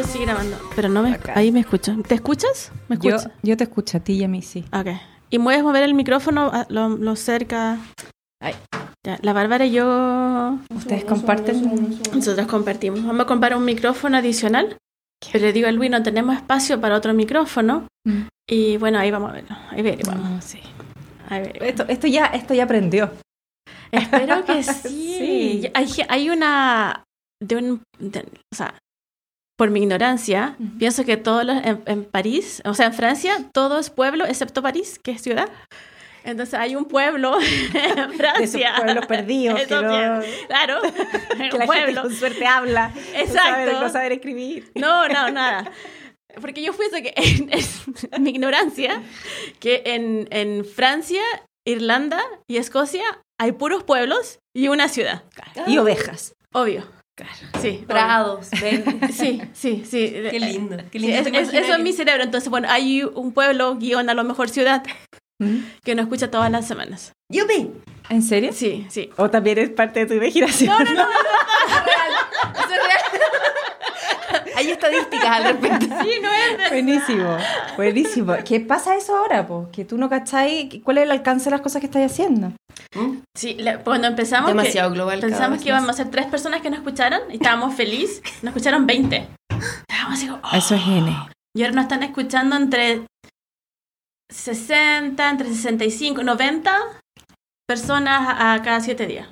esto grabando. Pero no me... Ahí me escucho. ¿Te escuchas? ¿Me Yo, escuchas? yo te escucho a ti y a mí, sí. Ok. ¿Y puedes mover el micrófono a- lo, lo cerca? Ay. Ya, la Bárbara y yo... Ustedes comparten. Nosotros compartimos. Vamos a comprar un micrófono adicional. Pero le digo a Luis, no tenemos espacio para otro micrófono. Mm. Y bueno, ahí vamos a verlo. Ahí veremos. Ah, sí. Ahí. Esto, esto ya, esto ya aprendió. Espero que sí. Sí. Hay, hay una. De un, de- o sea, por mi ignorancia, pienso que todos los. En, en París, o sea, en Francia, todo es pueblo excepto París, que es ciudad. Entonces hay un pueblo en De Francia. pueblos perdidos que, Eso no- Claro, que gente pueblo. con suerte habla. No Exacto. no saber escribir. No, no, nada. Porque yo pienso que, en, en mi ignorancia, que en, en Francia, Irlanda y Escocia hay puros pueblos y una ciudad. Y ovejas. Obvio. Sí. Prados, ven. Sí, sí, sí. Qué lindo. Qué lindo es- eso es mi cerebro. Entonces, bueno, hay un pueblo, guion, a lo mejor ciudad, ¿Mm? que nos escucha todas las semanas. ¡Yupi! ¿En serio? Sí, sí. ¿O también es parte de tu imaginación? No, no, no, no. Hay estadísticas al respecto. Sí, no es Buenísimo, buenísimo. ¿Qué pasa eso ahora, po? Que tú no cachai cuál es el alcance de las cosas que estás haciendo. Sí, le- cuando empezamos. que- Demasiado global. cada Pensamos que íbamos a ser tres personas que nos escucharan y estábamos felices. Nos escucharon 20. Estábamos así como, oh. Eso es N. Y ahora nos están escuchando entre 60, entre 65, 90 personas a, a cada 7 días.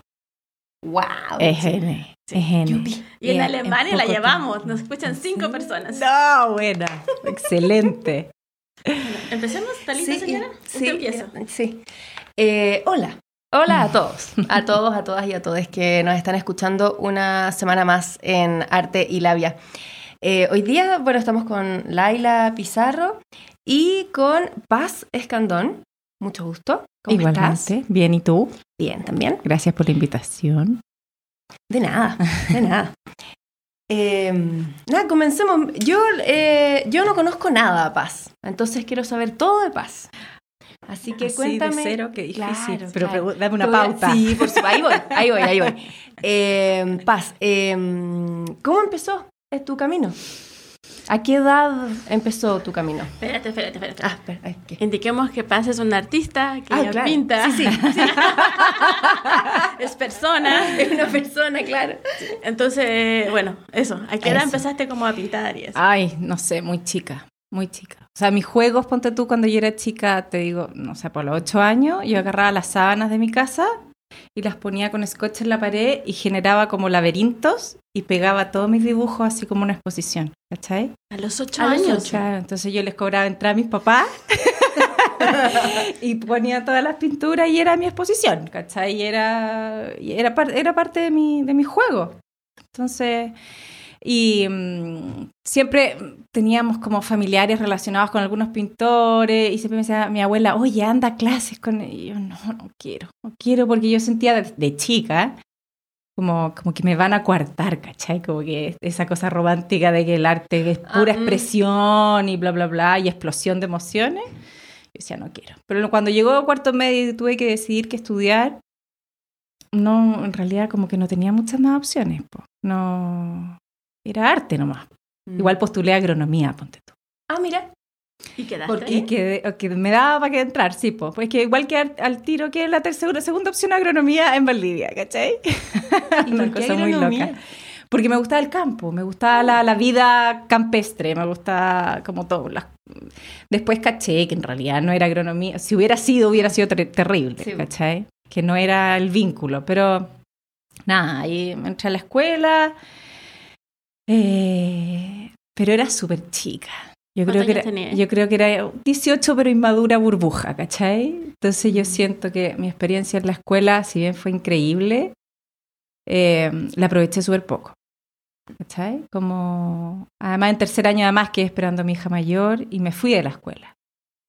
¡Wow! Es N. Yupi. Y en Alemania en la llevamos. tiempo. Nos escuchan 5 personas. No, buena. Excelente. Empecemos, ¿está lista, señora? sí, Usted empieza. eh, sí. Eh, hola. Hola a todos, a todos, a todas y a todos que nos están escuchando una semana más en Arte y Labia. Eh, hoy día, bueno, estamos con Laila Pizarro y con Paz Escandón. Mucho gusto. ¿Cómo estás? Igualmente. Bien, ¿y tú? Bien, también. Gracias por la invitación. De nada, de nada. Eh, nada, comencemos. Yo, eh, yo no conozco nada a Paz, entonces quiero saber todo de Paz. Así que Así cuéntame. de cero, qué difícil. Claro, Pero claro. dame una pauta. Sí, por supuesto. Ahí voy, ahí voy, ahí voy. Eh, Paz, eh, ¿cómo empezó tu camino? ¿A qué edad empezó tu camino? Espérate, espérate, espérate. Ah, espera, ay, ¿qué? Indiquemos que Paz es un artista, que Ah, ella claro. pinta, Sí, sí. es persona. Es una persona, claro. Entonces, bueno, eso. ¿A qué edad Eso. empezaste como a pintar y eso? Ay, no sé, muy chica, muy chica. O sea, mis juegos, ponte tú, cuando yo era chica, te digo, no sé, por los ocho años, yo agarraba las sábanas de mi casa y las ponía con scotch en la pared y generaba como laberintos y pegaba todos mis dibujos así como una exposición, ¿cachai? A los 8 A los años. Claro, entonces yo les cobraba entrada a mis papás y ponía todas las pinturas y era mi exposición, ¿cachai? Y era, y era, par- era parte de mi, de mi juego. Entonces, y mm, siempre teníamos como familiares relacionados con algunos pintores y siempre me decía mi abuela, oye, anda a clases con... Y yo, no, no quiero, no quiero porque yo sentía de, de chica como, como que me van a coartar, ¿cachai? Como que esa cosa romántica de que el arte es pura Ah, mm. expresión y bla, bla, bla, y explosión de emociones. Yo decía, no quiero. Pero cuando llegó a cuarto medio y tuve que decidir qué estudiar, no, en realidad como que no tenía muchas más opciones. po. No, era arte nomás. Igual postulé agronomía, ponte tú. Ah, mira. ¿Y quedaste? Porque que, que me daba para que entrar, sí, pues. Pues que igual que al, al tiro que la tercera, segunda opción agronomía en Valdivia, ¿cachai? ¿Y Una cosa muy agronomía? loca. Porque me gustaba el campo, me gustaba la, la vida campestre, me gusta como todo. las- Después caché que en realidad no era agronomía. Si hubiera sido, hubiera sido ter- terrible, Sí. ¿cachai? Que no era el vínculo. Pero nada, ahí entré a la escuela. Eh, pero era súper chica. Yo creo, ¿Cuántos que era, yo creo que era 18, pero inmadura burbuja, ¿cachai? Entonces yo siento que mi experiencia en la escuela, si bien fue increíble, eh, la aproveché súper poco. ¿Cachai? Como, además en tercer año además quedé esperando a mi hija mayor y me fui de la escuela.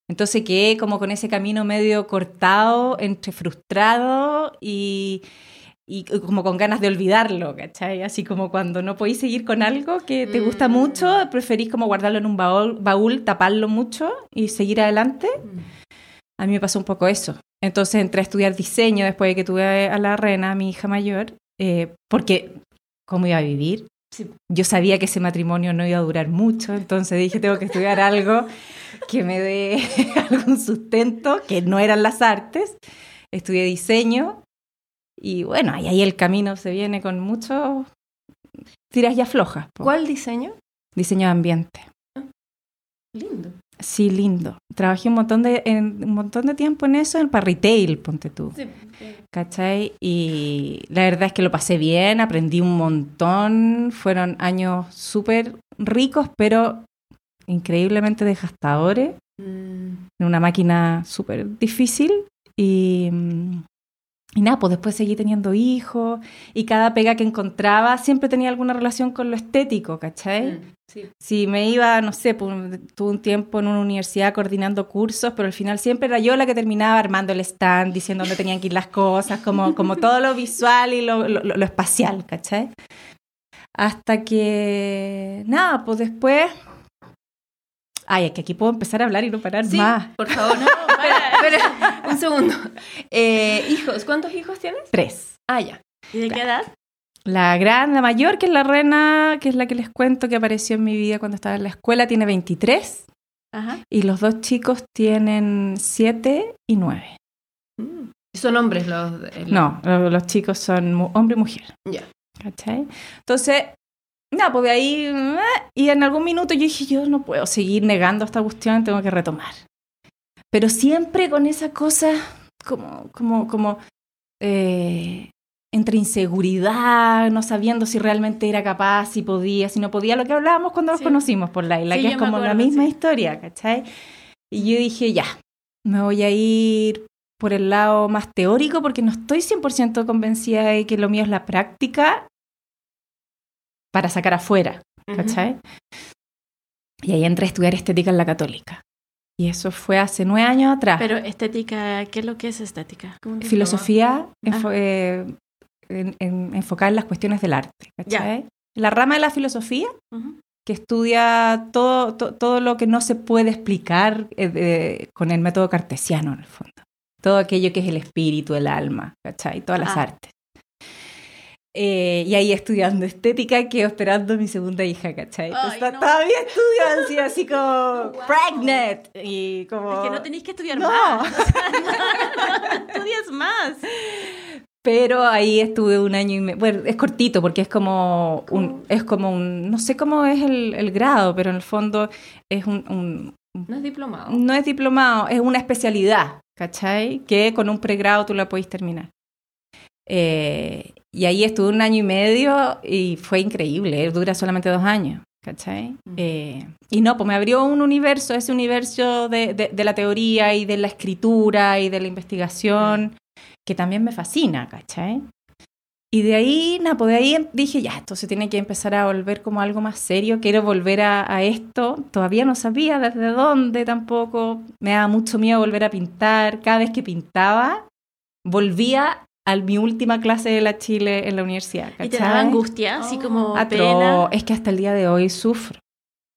Entonces quedé como con ese camino medio cortado, entre frustrado y, y como con ganas de olvidarlo, ¿cachai? Así como cuando no podéis seguir con algo que te gusta Mm. mucho, preferís como guardarlo en un baúl, baúl, taparlo mucho y seguir adelante. A mí me pasó un poco eso. Entonces entré a estudiar diseño después de que tuve a la Rena, mi hija mayor, eh, porque ¿cómo iba a vivir? Sí. Yo sabía que ese matrimonio no iba a durar mucho, entonces dije, tengo que estudiar algo que me dé algún sustento, que no eran las artes. Estudié diseño y bueno, ahí, ahí el camino se viene con muchos tiras y aflojas. po. ¿Cuál diseño? Diseño de ambiente. Lindo. Sí, lindo. Trabajé un montón de, en, un montón de tiempo en eso, en para retail, ponte tú. Sí. ¿Cachai? Y la verdad es que lo pasé bien, aprendí un montón, fueron años súper ricos, pero increíblemente desgastadores, Mm, en una máquina súper difícil. Y, mm, y nada, pues después seguí teniendo hijos y cada pega que encontraba siempre tenía alguna relación con lo estético, ¿cachai? mm, Sí. Si me iba, no sé, pues, tuve un tiempo en una universidad coordinando cursos, pero al final siempre era yo la que terminaba armando el stand, diciendo dónde tenían que ir las cosas, como, como todo lo visual y lo, lo- lo espacial, ¿cachai? Hasta que, nada, pues después... Ay, es que aquí puedo empezar a hablar y no parar Sí, más. por favor. No, espera, un segundo. Eh, hijos, ¿cuántos hijos tienes? Tres. Ah, ya. ¿Y de qué edad? La gran, la mayor, que es la Rena, que es la que les cuento que apareció en mi vida cuando estaba en la escuela, tiene 23. Ajá. Y los dos chicos tienen 7 y 9. Mm. Son hombres los... el- No, lo- los chicos son mu- hombre y mujer. Ya. ¿Cachai? Entonces, nada, pues de ahí. eh, Y en algún minuto yo dije, yo no puedo seguir negando esta cuestión, tengo que retomar. Pero siempre con esa cosa, como, como, como. eh, entre inseguridad, no sabiendo si realmente era capaz, si podía, si no podía, lo que hablábamos cuando nos conocimos por Laila, Sí, que es como la misma sí. historia, ¿cachai? Y yo dije, ya, me voy a ir por el lado más teórico porque no estoy 100% convencida de que lo mío es la práctica para sacar afuera. ¿cachai? Y ahí entré a estudiar estética en la católica. Y eso fue hace nueve años atrás. Pero estética, ¿qué es lo que es estética? Filosofía Ah. eh, en- en- enfocada en las cuestiones del arte, ¿cachai? La rama de la filosofía que estudia todo, to- todo lo que no se puede explicar eh, de- con el método cartesiano, en el fondo. Todo aquello que es el espíritu, el alma, ¿cachai? Todas las Ah. artes. Eh, y ahí estudiando estética, quedo esperando mi segunda hija, ¿cachai? Entonces, Ay, to- no. Todavía estudio así, así como Wow. pregnant y como... Es que no tenéis que estudiar No. más. no, estudias más. Pero ahí estuve un año y medio. Bueno, es cortito porque es como un, es como un, no sé cómo es el, el grado, pero en el fondo es un, un- No es diplomado. no es diplomado, es una especialidad, ¿cachai? Que con un pregrado tú la podéis terminar. Eh, y ahí estuve un año y medio y fue increíble, eh, dura solamente dos años, ¿cachai? Eh, y no, pues me abrió un universo, ese universo de, de- de la teoría y de la escritura y de la investigación, que también me fascina, ¿cachai? Y de ahí, nada, pues de ahí em- dije, ya, esto se tiene que empezar a volver como algo más serio, quiero volver a, a esto. Todavía no sabía desde dónde tampoco, me daba mucho miedo volver a pintar. Cada vez que pintaba, volvía a mi última clase de la Chile en la universidad. Y te ¿cachai? daba angustia, así Oh. como Atro- pena. Es que hasta el día de hoy sufro.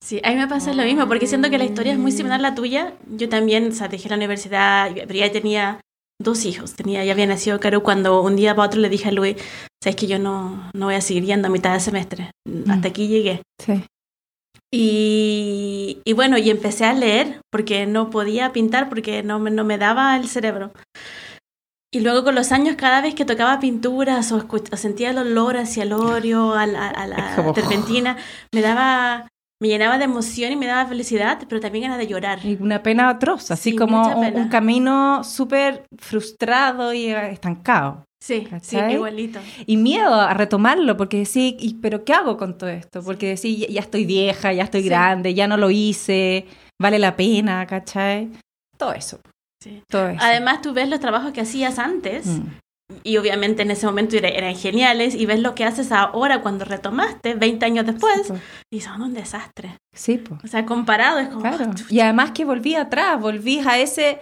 Sí, a mí me pasa lo mismo, porque siento que la historia es muy similar a la tuya. Yo también, o sea, dejé la universidad, pero ya tenía dos hijos. Tenía, ya había nacido Caro cuando un día para otro le dije a Luis, sabes que yo no, no voy a seguir yendo a mitad de semestre. Hasta aquí llegué. Sí. Y, y bueno, y empecé a leer porque no podía pintar porque no me, no me daba el cerebro. Y luego con los años, cada vez que tocaba pinturas o, o sentía el olor hacia el óleo, a la, a la como- terpentina, me daba, me llenaba de emoción y me daba felicidad, pero también ganas de llorar. Y una pena atroz, así Sí, como un, un camino súper frustrado y estancado. Sí, sí, ¿Cachai? igualito. Y miedo a retomarlo, porque decís, ¿y, ¿pero qué hago con todo esto? Porque decís, ya, ya estoy vieja, ya estoy Sí. grande, ya no lo hice, vale la pena, ¿cachai? Todo eso, Sí. todo eso. Además, tú ves los trabajos que hacías antes Mm. y obviamente en ese momento era- eran geniales y ves lo que haces ahora cuando retomaste 20 años después Sí, y son un desastre. Sí, po. O sea, comparado es como... Y además que volví atrás, volví a ese,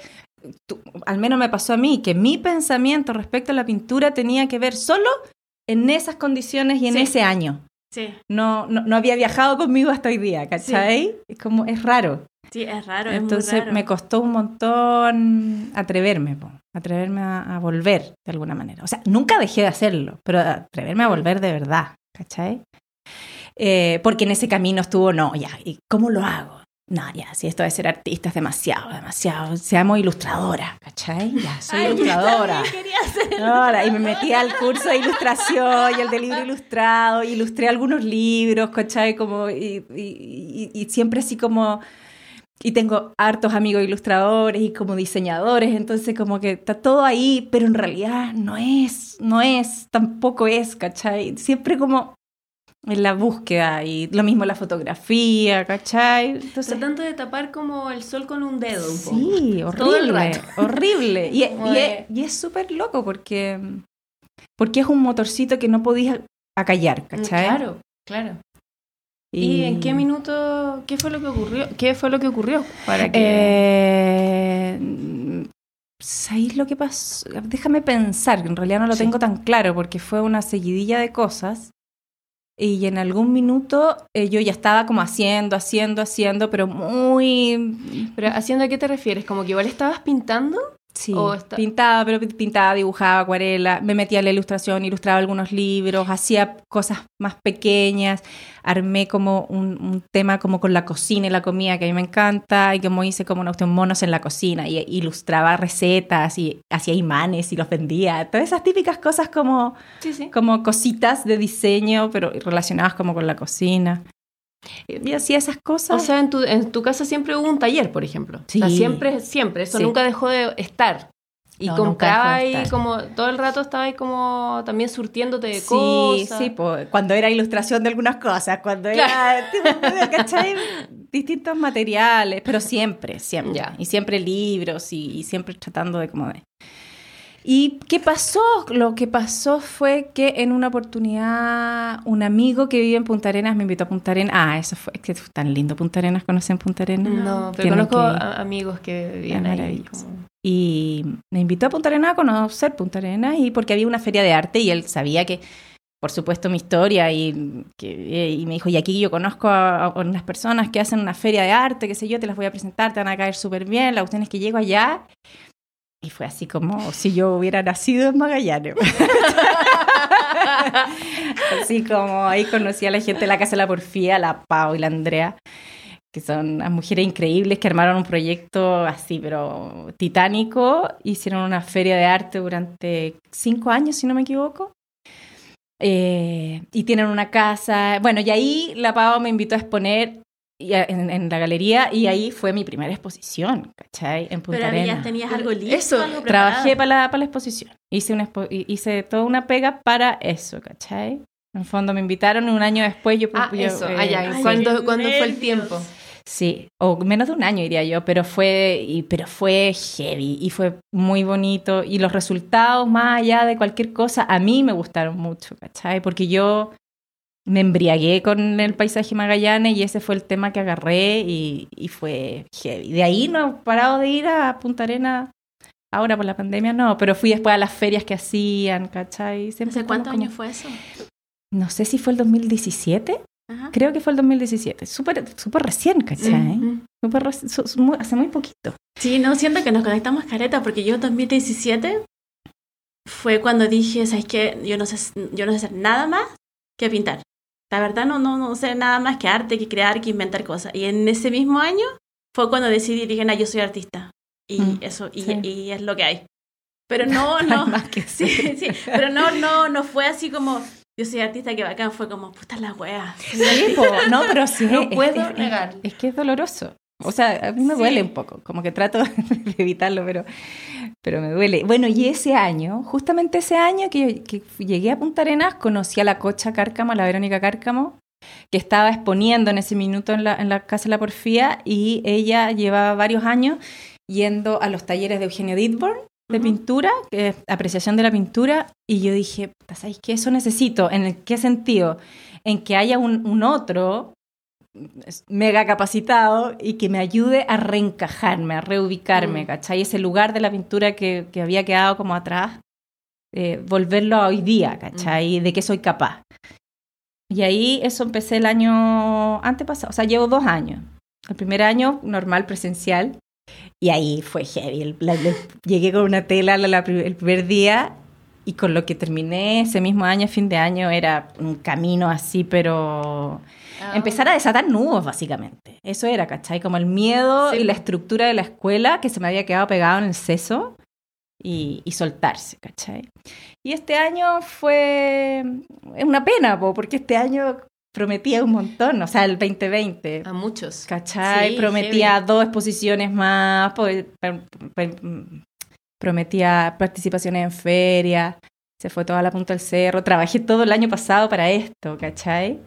tú- al menos me pasó a mí, que mi pensamiento respecto a la pintura tenía que ver solo en esas condiciones y en Sí. ese año. Sí, No, no, no había viajado conmigo hasta hoy día, ¿cachai? Es como, es raro. sí, es raro, es Entonces muy raro. me costó un montón atreverme, po, atreverme a, a volver de alguna manera. O sea, nunca dejé de hacerlo, pero atreverme a volver de verdad, ¿cachai? Eh, porque en ese camino estuvo, no, ya, ¿y cómo lo hago? No, ya, si esto de ser artista es demasiado, demasiado. Seamos ilustradora, ¿cachai? Ya, soy Ay, ilustradora. quería y me metí al curso de ilustración y el de libro ilustrado, ilustré algunos libros, ¿cachai? Como, y, y- y- y siempre así como... Y tengo hartos amigos ilustradores y como diseñadores, entonces como que está todo ahí, pero en realidad no es, no es, tampoco es, ¿cachai? Siempre como en la búsqueda y lo mismo la fotografía, ¿cachai? Entonces, Tratando de tapar como el sol con un dedo un poco. Sí, Todo el horrible, rato. horrible. Y, es- y es súper loco porque, porque es un motorcito que no podías acallar, ¿cachai? Claro, claro. ¿Y, en qué minuto, qué fue lo que ocurrió? ¿Qué fue lo que ocurrió para que Eh, ¿Sabéis lo que pasó? Déjame pensar, que en realidad no lo Sí. tengo tan claro porque fue una seguidilla de cosas y en algún minuto eh, yo ya estaba como haciendo, haciendo, haciendo, pero muy... Pero haciendo a qué te refieres? ¿Como que igual estabas pintando? Sí, O está- pintaba, pero pintaba, dibujaba, acuarela, me metía a la ilustración, ilustraba algunos libros, hacía cosas más pequeñas, armé como un, un tema como con la cocina y la comida que a mí me encanta, y como hice como una cuestión monos en la cocina, y ilustraba recetas, y hacía imanes y los vendía, todas esas típicas cosas como, Sí, sí. como cositas de diseño, pero relacionadas como con la cocina. Y hacía esas cosas. O sea, en tu, en tu casa siempre hubo un taller, por ejemplo. O sea, Sí. siempre, siempre. Eso Sí. nunca dejó de estar. Y No, compraba ahí como, todo el rato estaba ahí como también surtiéndote de Sí, cosas. sí, po, cuando era ilustración de algunas cosas, cuando era, ¿cachai? Distintos materiales, pero siempre, siempre. Ya. Y siempre libros y, y siempre tratando de como de... ¿Y qué pasó? Lo que pasó fue que en una oportunidad un amigo que vive en Punta Arenas me invitó a Punta Arenas. Ah, eso fue, es que fue tan lindo Punta Arenas, ¿conocen Punta Arenas? No, pero conozco que amigos que vivían Es ahí. como- Y me invitó a Punta Arenas a conocer Punta Arenas y porque había una feria de arte y él sabía que, por supuesto, mi historia y, que- y me dijo, y aquí yo conozco a, a unas personas que hacen una feria de arte, qué sé yo, te las voy a presentar, te van a caer súper bien, la cuestión es que llego allá y fue así como si yo hubiera nacido en Magallanes. así como ahí conocí a la gente de la Casa de la Porfía, la Pau y la Andrea que son unas mujeres increíbles que armaron un proyecto así, pero titánico. Hicieron una feria de arte durante cinco años, si no me equivoco. Eh, y tienen una casa. Bueno, y ahí la Pau me invitó a exponer y en, en la galería y ahí fue mi primera exposición, ¿cachai? En Punta Pero Arenas. ya tenías algo listo, Eso, algo Trabajé para la, para la exposición. Hice, una expo- hice toda una pega para eso, ¿cachai? En el fondo me invitaron y un año después yo... Ah, yo, eso. eh, ah, ya. Ay, ¿Cuándo, cuándo fue el tiempo? Sí, o menos de un año diría yo, pero fue, y, pero fue heavy y fue muy bonito. Y los resultados, más allá de cualquier cosa, a mí me gustaron mucho, ¿cachai? Porque yo me embriagué con el paisaje Magallanes y ese fue el tema que agarré y, y fue heavy. De ahí no he parado de ir a Punta Arena. Ahora por la pandemia no, pero fui después a las ferias que hacían, ¿cachai? Siempre ¿Hace cuántos años fue eso? No sé si fue el 2017. Ajá. Creo que fue el 2017. Súper súper recién, ¿cachai? Mm. Súper reci- su- su- muy- hace muy poquito. Sí, no, siento que nos conectamos careta porque yo en 2017 fue cuando dije, ¿sabes qué? Yo no sé, yo no sé hacer nada más que pintar. La verdad no, no, no sé nada más que arte, que crear, que inventar cosas. Y en ese mismo año fue cuando decidí, dije, no, yo soy artista. Y Mm, eso, y, sí. y es lo que hay. Pero no, no. más que Sí, sí, pero no, no, no fue así como, yo soy artista, que bacán. Fue como, puta la wea. Sí, po, no, pero sí. No es- puedo es, negar. Es, que es doloroso. O sea, a mí me Sí. duele un poco, como que trato de evitarlo, pero, pero me duele. Bueno, y ese año, justamente ese año que, que llegué a Punta Arenas, conocí a la Cocha Cárcamo, a la Verónica Cárcamo, que estaba exponiendo en ese minuto en la, en la Casa de la Porfía, y ella llevaba varios años yendo a los talleres de Eugenio Ditborn de pintura, que es apreciación de la pintura, y yo dije, ¿sabes qué? Eso necesito. ¿En qué sentido? En que haya un, un otro mega capacitado y que me ayude a reencajarme, a reubicarme, Mm. ¿cachai? Ese lugar de la pintura que, que había quedado como atrás, eh, volverlo a hoy día, ¿cachai? De que soy capaz. Y ahí eso empecé el año antepasado, o sea, llevo dos años. El primer año normal, presencial, y ahí fue heavy. El- la- la- llegué con una tela la- el primer día y con lo que terminé ese mismo año, fin de año, era un camino así, pero Ah. empezar a desatar nudos, básicamente. Eso era, ¿cachai? Como el miedo Sí. y la estructura de la escuela que se me había quedado pegado en el seso y, y soltarse, ¿cachai? Y este año fue es una pena, po, porque este año prometía un montón, o sea, el 2020. A muchos. ¿Cachai? Sí, prometía heavy. dos exposiciones más, mm, prometía participaciones en ferias, se fue toda la punta del cerro, trabajé todo el año pasado para esto, ¿cachai?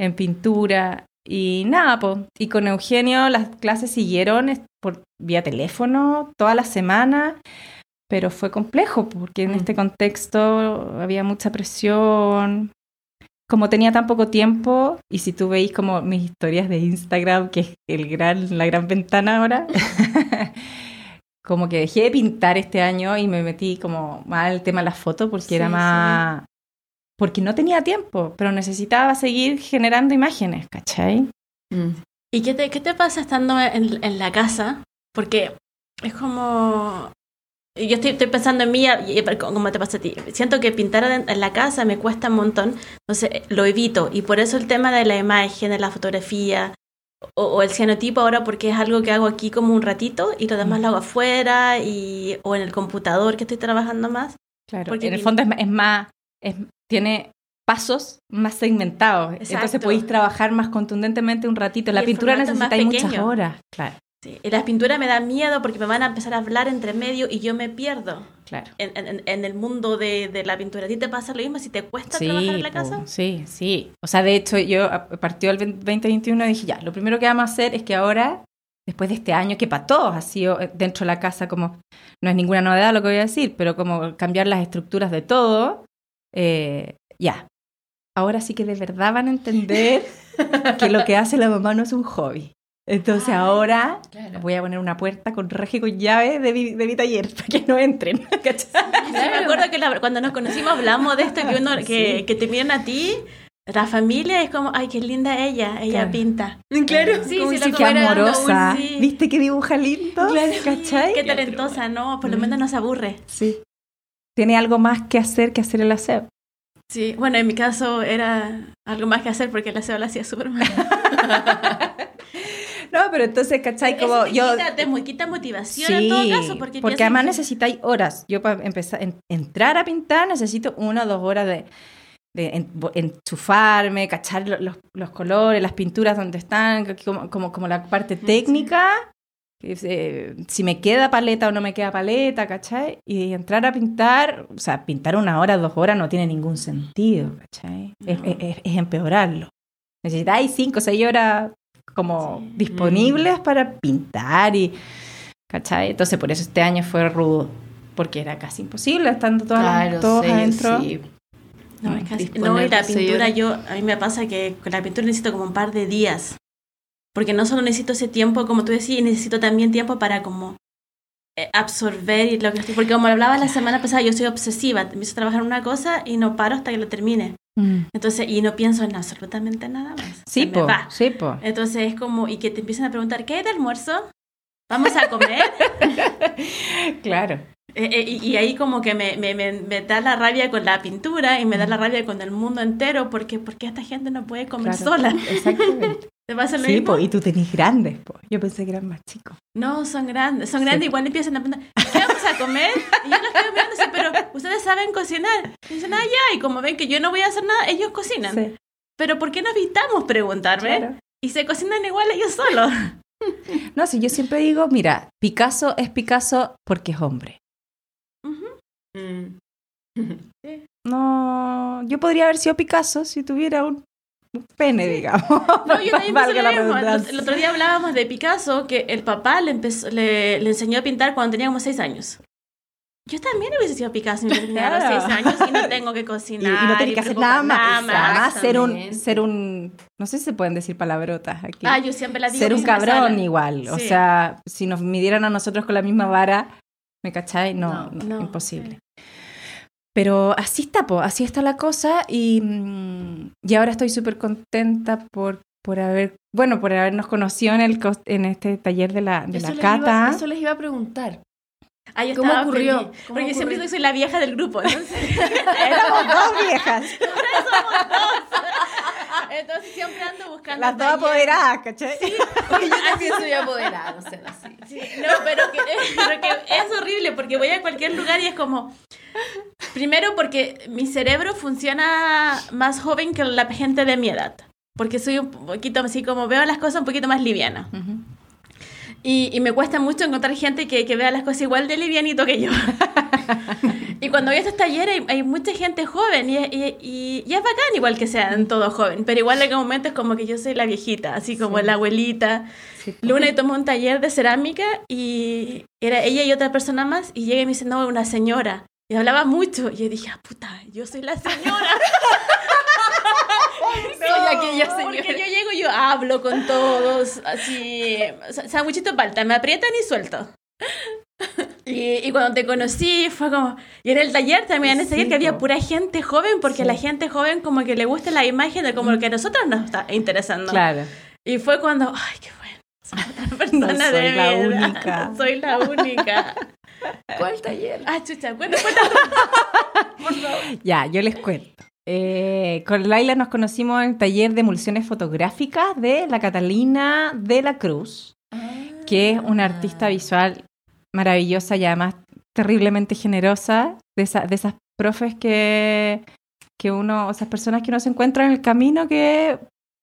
En pintura y nada, po. y con Eugenio las clases siguieron por vía teléfono toda la semana, pero fue complejo porque en Mm. este contexto había mucha presión, como tenía tan poco tiempo, y si tú veis como mis historias de Instagram, que es el gran, la gran ventana ahora, como que dejé de pintar este año y me metí como más al tema de las fotos porque Sí, era más... Porque no tenía tiempo, pero necesitaba seguir generando imágenes, ¿cachai? Mm. ¿Y qué te, qué te pasa estando en, en la casa? Porque es como... Yo estoy, estoy pensando en mí, como te pasa a ti. Siento que pintar en, la casa me cuesta un montón, entonces lo evito. Y por eso el tema de la imagen, de la fotografía o, o el cianotipo ahora, porque es algo que hago aquí como un ratito y lo demás lo hago afuera y, o en el computador que estoy trabajando más. Claro, Porque en el fondo es, es más, es- tiene pasos más segmentados, entonces Exacto. podéis trabajar más contundentemente un ratito. La pintura necesitáis muchas horas, claro, Sí. Y las pinturas me dan miedo porque me van a empezar a hablar entre medio y yo me pierdo claro. en, en- en el mundo de, de la pintura. ¿A ti te pasa lo mismo si te cuesta trabajar en la po, casa? sí, sí. O sea, de hecho, yo partió el 2021 y dije, ya, lo primero que vamos a hacer es que ahora, después de este año, que para todos ha sido eh, dentro de la casa como, no es ninguna novedad lo que voy a decir, pero como cambiar las estructuras de todo, eh, ya. Ahora sí que de verdad van a entender que lo que hace la mamá no es un hobby. Entonces Ay, ahora Claro. voy a poner una puerta con reje y con llave de mi, de mi taller para que no entren. ¿cachai? Sí, me acuerdo que la- cuando nos conocimos hablamos de esto, que, uno, que, Sí. que te miran a ti, la familia es como, ay, qué linda ella, ella Claro. pinta. Claro. Sí, como sí, si Qué dando un amorosa. sí. ¿Viste que dibuja lindo? ¿Cachai? Qué talentosa, ¿no? Por lo Mm. menos no se aburre. Sí. Tiene algo más que hacer que hacer el aseo. Sí, bueno, en mi caso era algo más que hacer porque el aseo lo hacía súper mal. No, pero entonces, ¿cachai? Como te, yo... quita, te quita motivación Sí, en todo caso. Porque, piensas además necesitáis horas. Yo para empezar, en- entrar a pintar necesito una o dos horas de, de enchufarme, cachar lo- los, los colores, las pinturas donde están, como, como, como la parte técnica, es, eh, si me queda paleta o no me queda paleta, ¿cachai? Y entrar a pintar, o sea, pintar una hora, dos horas no tiene ningún sentido, ¿cachai? Es, No. es- es- es empeorarlo. Necesitáis cinco o seis horas como Sí. disponibles para pintar y, ¿cachai? Entonces por eso este año fue rudo, porque era casi imposible estando todas las- Claro, todos sí, adentro. sí. No, es casi- no, y la pintura, yo, a mí me pasa que con la pintura necesito como un par de días. Porque no solo necesito ese tiempo, como tú decías, necesito también tiempo para como eh, absorber y lo que estoy. Porque como hablaba la semana pasada, yo soy obsesiva. Empiezo a trabajar una cosa y no paro hasta que lo termine. Mm. Entonces, y no pienso en absolutamente nada más. Sí, po, sí, po. Entonces es como, y que te empiezan a preguntar, ¿qué hay de almuerzo? ¿Vamos a comer? claro. Eh, eh, y, ahí como que me, me, me, me da la rabia con la pintura y me da la rabia con el mundo entero porque, porque esta gente no puede comer claro. sola. Exactamente. ¿Te pasa lo Sí, mismo? po, y tú tenés grandes, po. Yo pensé que eran más chicos. No, son grandes, son Sí. grandes. Igual empiezan a preguntar, ¿qué vamos a comer? Y yo los estoy mirando así, pero ustedes saben cocinar. Y dicen, ah, ya, y como ven que yo no voy a hacer nada, ellos cocinan. Sí, Pero ¿por qué no evitamos preguntarme? claro. Y se cocinan igual ellos solos. No, si yo siempre digo, mira, Picasso es Picasso porque es hombre. Mm. No, yo podría haber sido Picasso si tuviera un, un pene, digamos. No, yo también Valga la. El, redundancia. el otro día hablábamos de Picasso, que el papá le, empezó, le, le enseñó a pintar cuando tenía como seis años. Yo también hubiese sido Picasso si tenía Claro. seis años y no tengo que cocinar. y no tenés que hacer nada más. ser un, ser un, no sé si se pueden decir palabrotas aquí. Ah, yo siempre la digo. ser un cabrón igual. O sea, si nos midieran a nosotros con la misma vara, ¿me cachai? No, No, no, no, imposible. Pero así está, po, así está la cosa y, mm, y ahora estoy súper contenta por, por haber, bueno, por habernos conocido en, el, en este taller de la, de Eso la cata. Iba, eso les iba a preguntar. Ah, yo ¿Cómo ocurrió? ¿Cómo Porque siempre ocurrió? soy la vieja del grupo. Entonces, Éramos dos viejas, entonces siempre ando buscando. las dos apoderadas, ¿cachai? Porque yo también soy apoderada, no sé, así. Sí, no, pero que, pero que es horrible porque voy a cualquier lugar y es como. Primero, porque mi cerebro funciona más joven que la gente de mi edad. Porque soy un poquito así como veo las cosas un poquito más livianas. Ujú. Y, y me cuesta mucho encontrar gente que, que vea las cosas igual de livianito que yo. y cuando voy a estos talleres hay, hay mucha gente joven y, y, y- y es bacán igual que sean todos jóvenes, pero igual en algún momento es como que yo soy la viejita, así como Sí. la abuelita. Sí. Luna tomó un taller de cerámica y era ella y otra persona más y llega y me dice, no, una señora. Y hablaba mucho. Y yo dije, ah, puta, yo soy la señora. Soy aquella Porque señora. yo llego y yo hablo con todos, así, sanguchito palta, me aprietan y suelto. Y, y cuando te conocí fue como, y era el taller también, en ese taller que había pura gente joven, porque Sí. la gente joven como que le gusta la imagen de como lo que a nosotros nos está interesando. Claro. Y fue cuando, ay, qué bueno, soy persona No soy de la mi edad. única. Soy la única. ¿Cuál taller? Ah, chucha, cuenta, cuenta. Por favor. Ya, yo les cuento. Eh, con Laila nos conocimos en el taller de emulsiones fotográficas de la Catalina de la Cruz, que es una artista visual maravillosa y además terriblemente generosa, de, esa- de esas profes que, que uno, esas personas que uno se encuentra en el camino que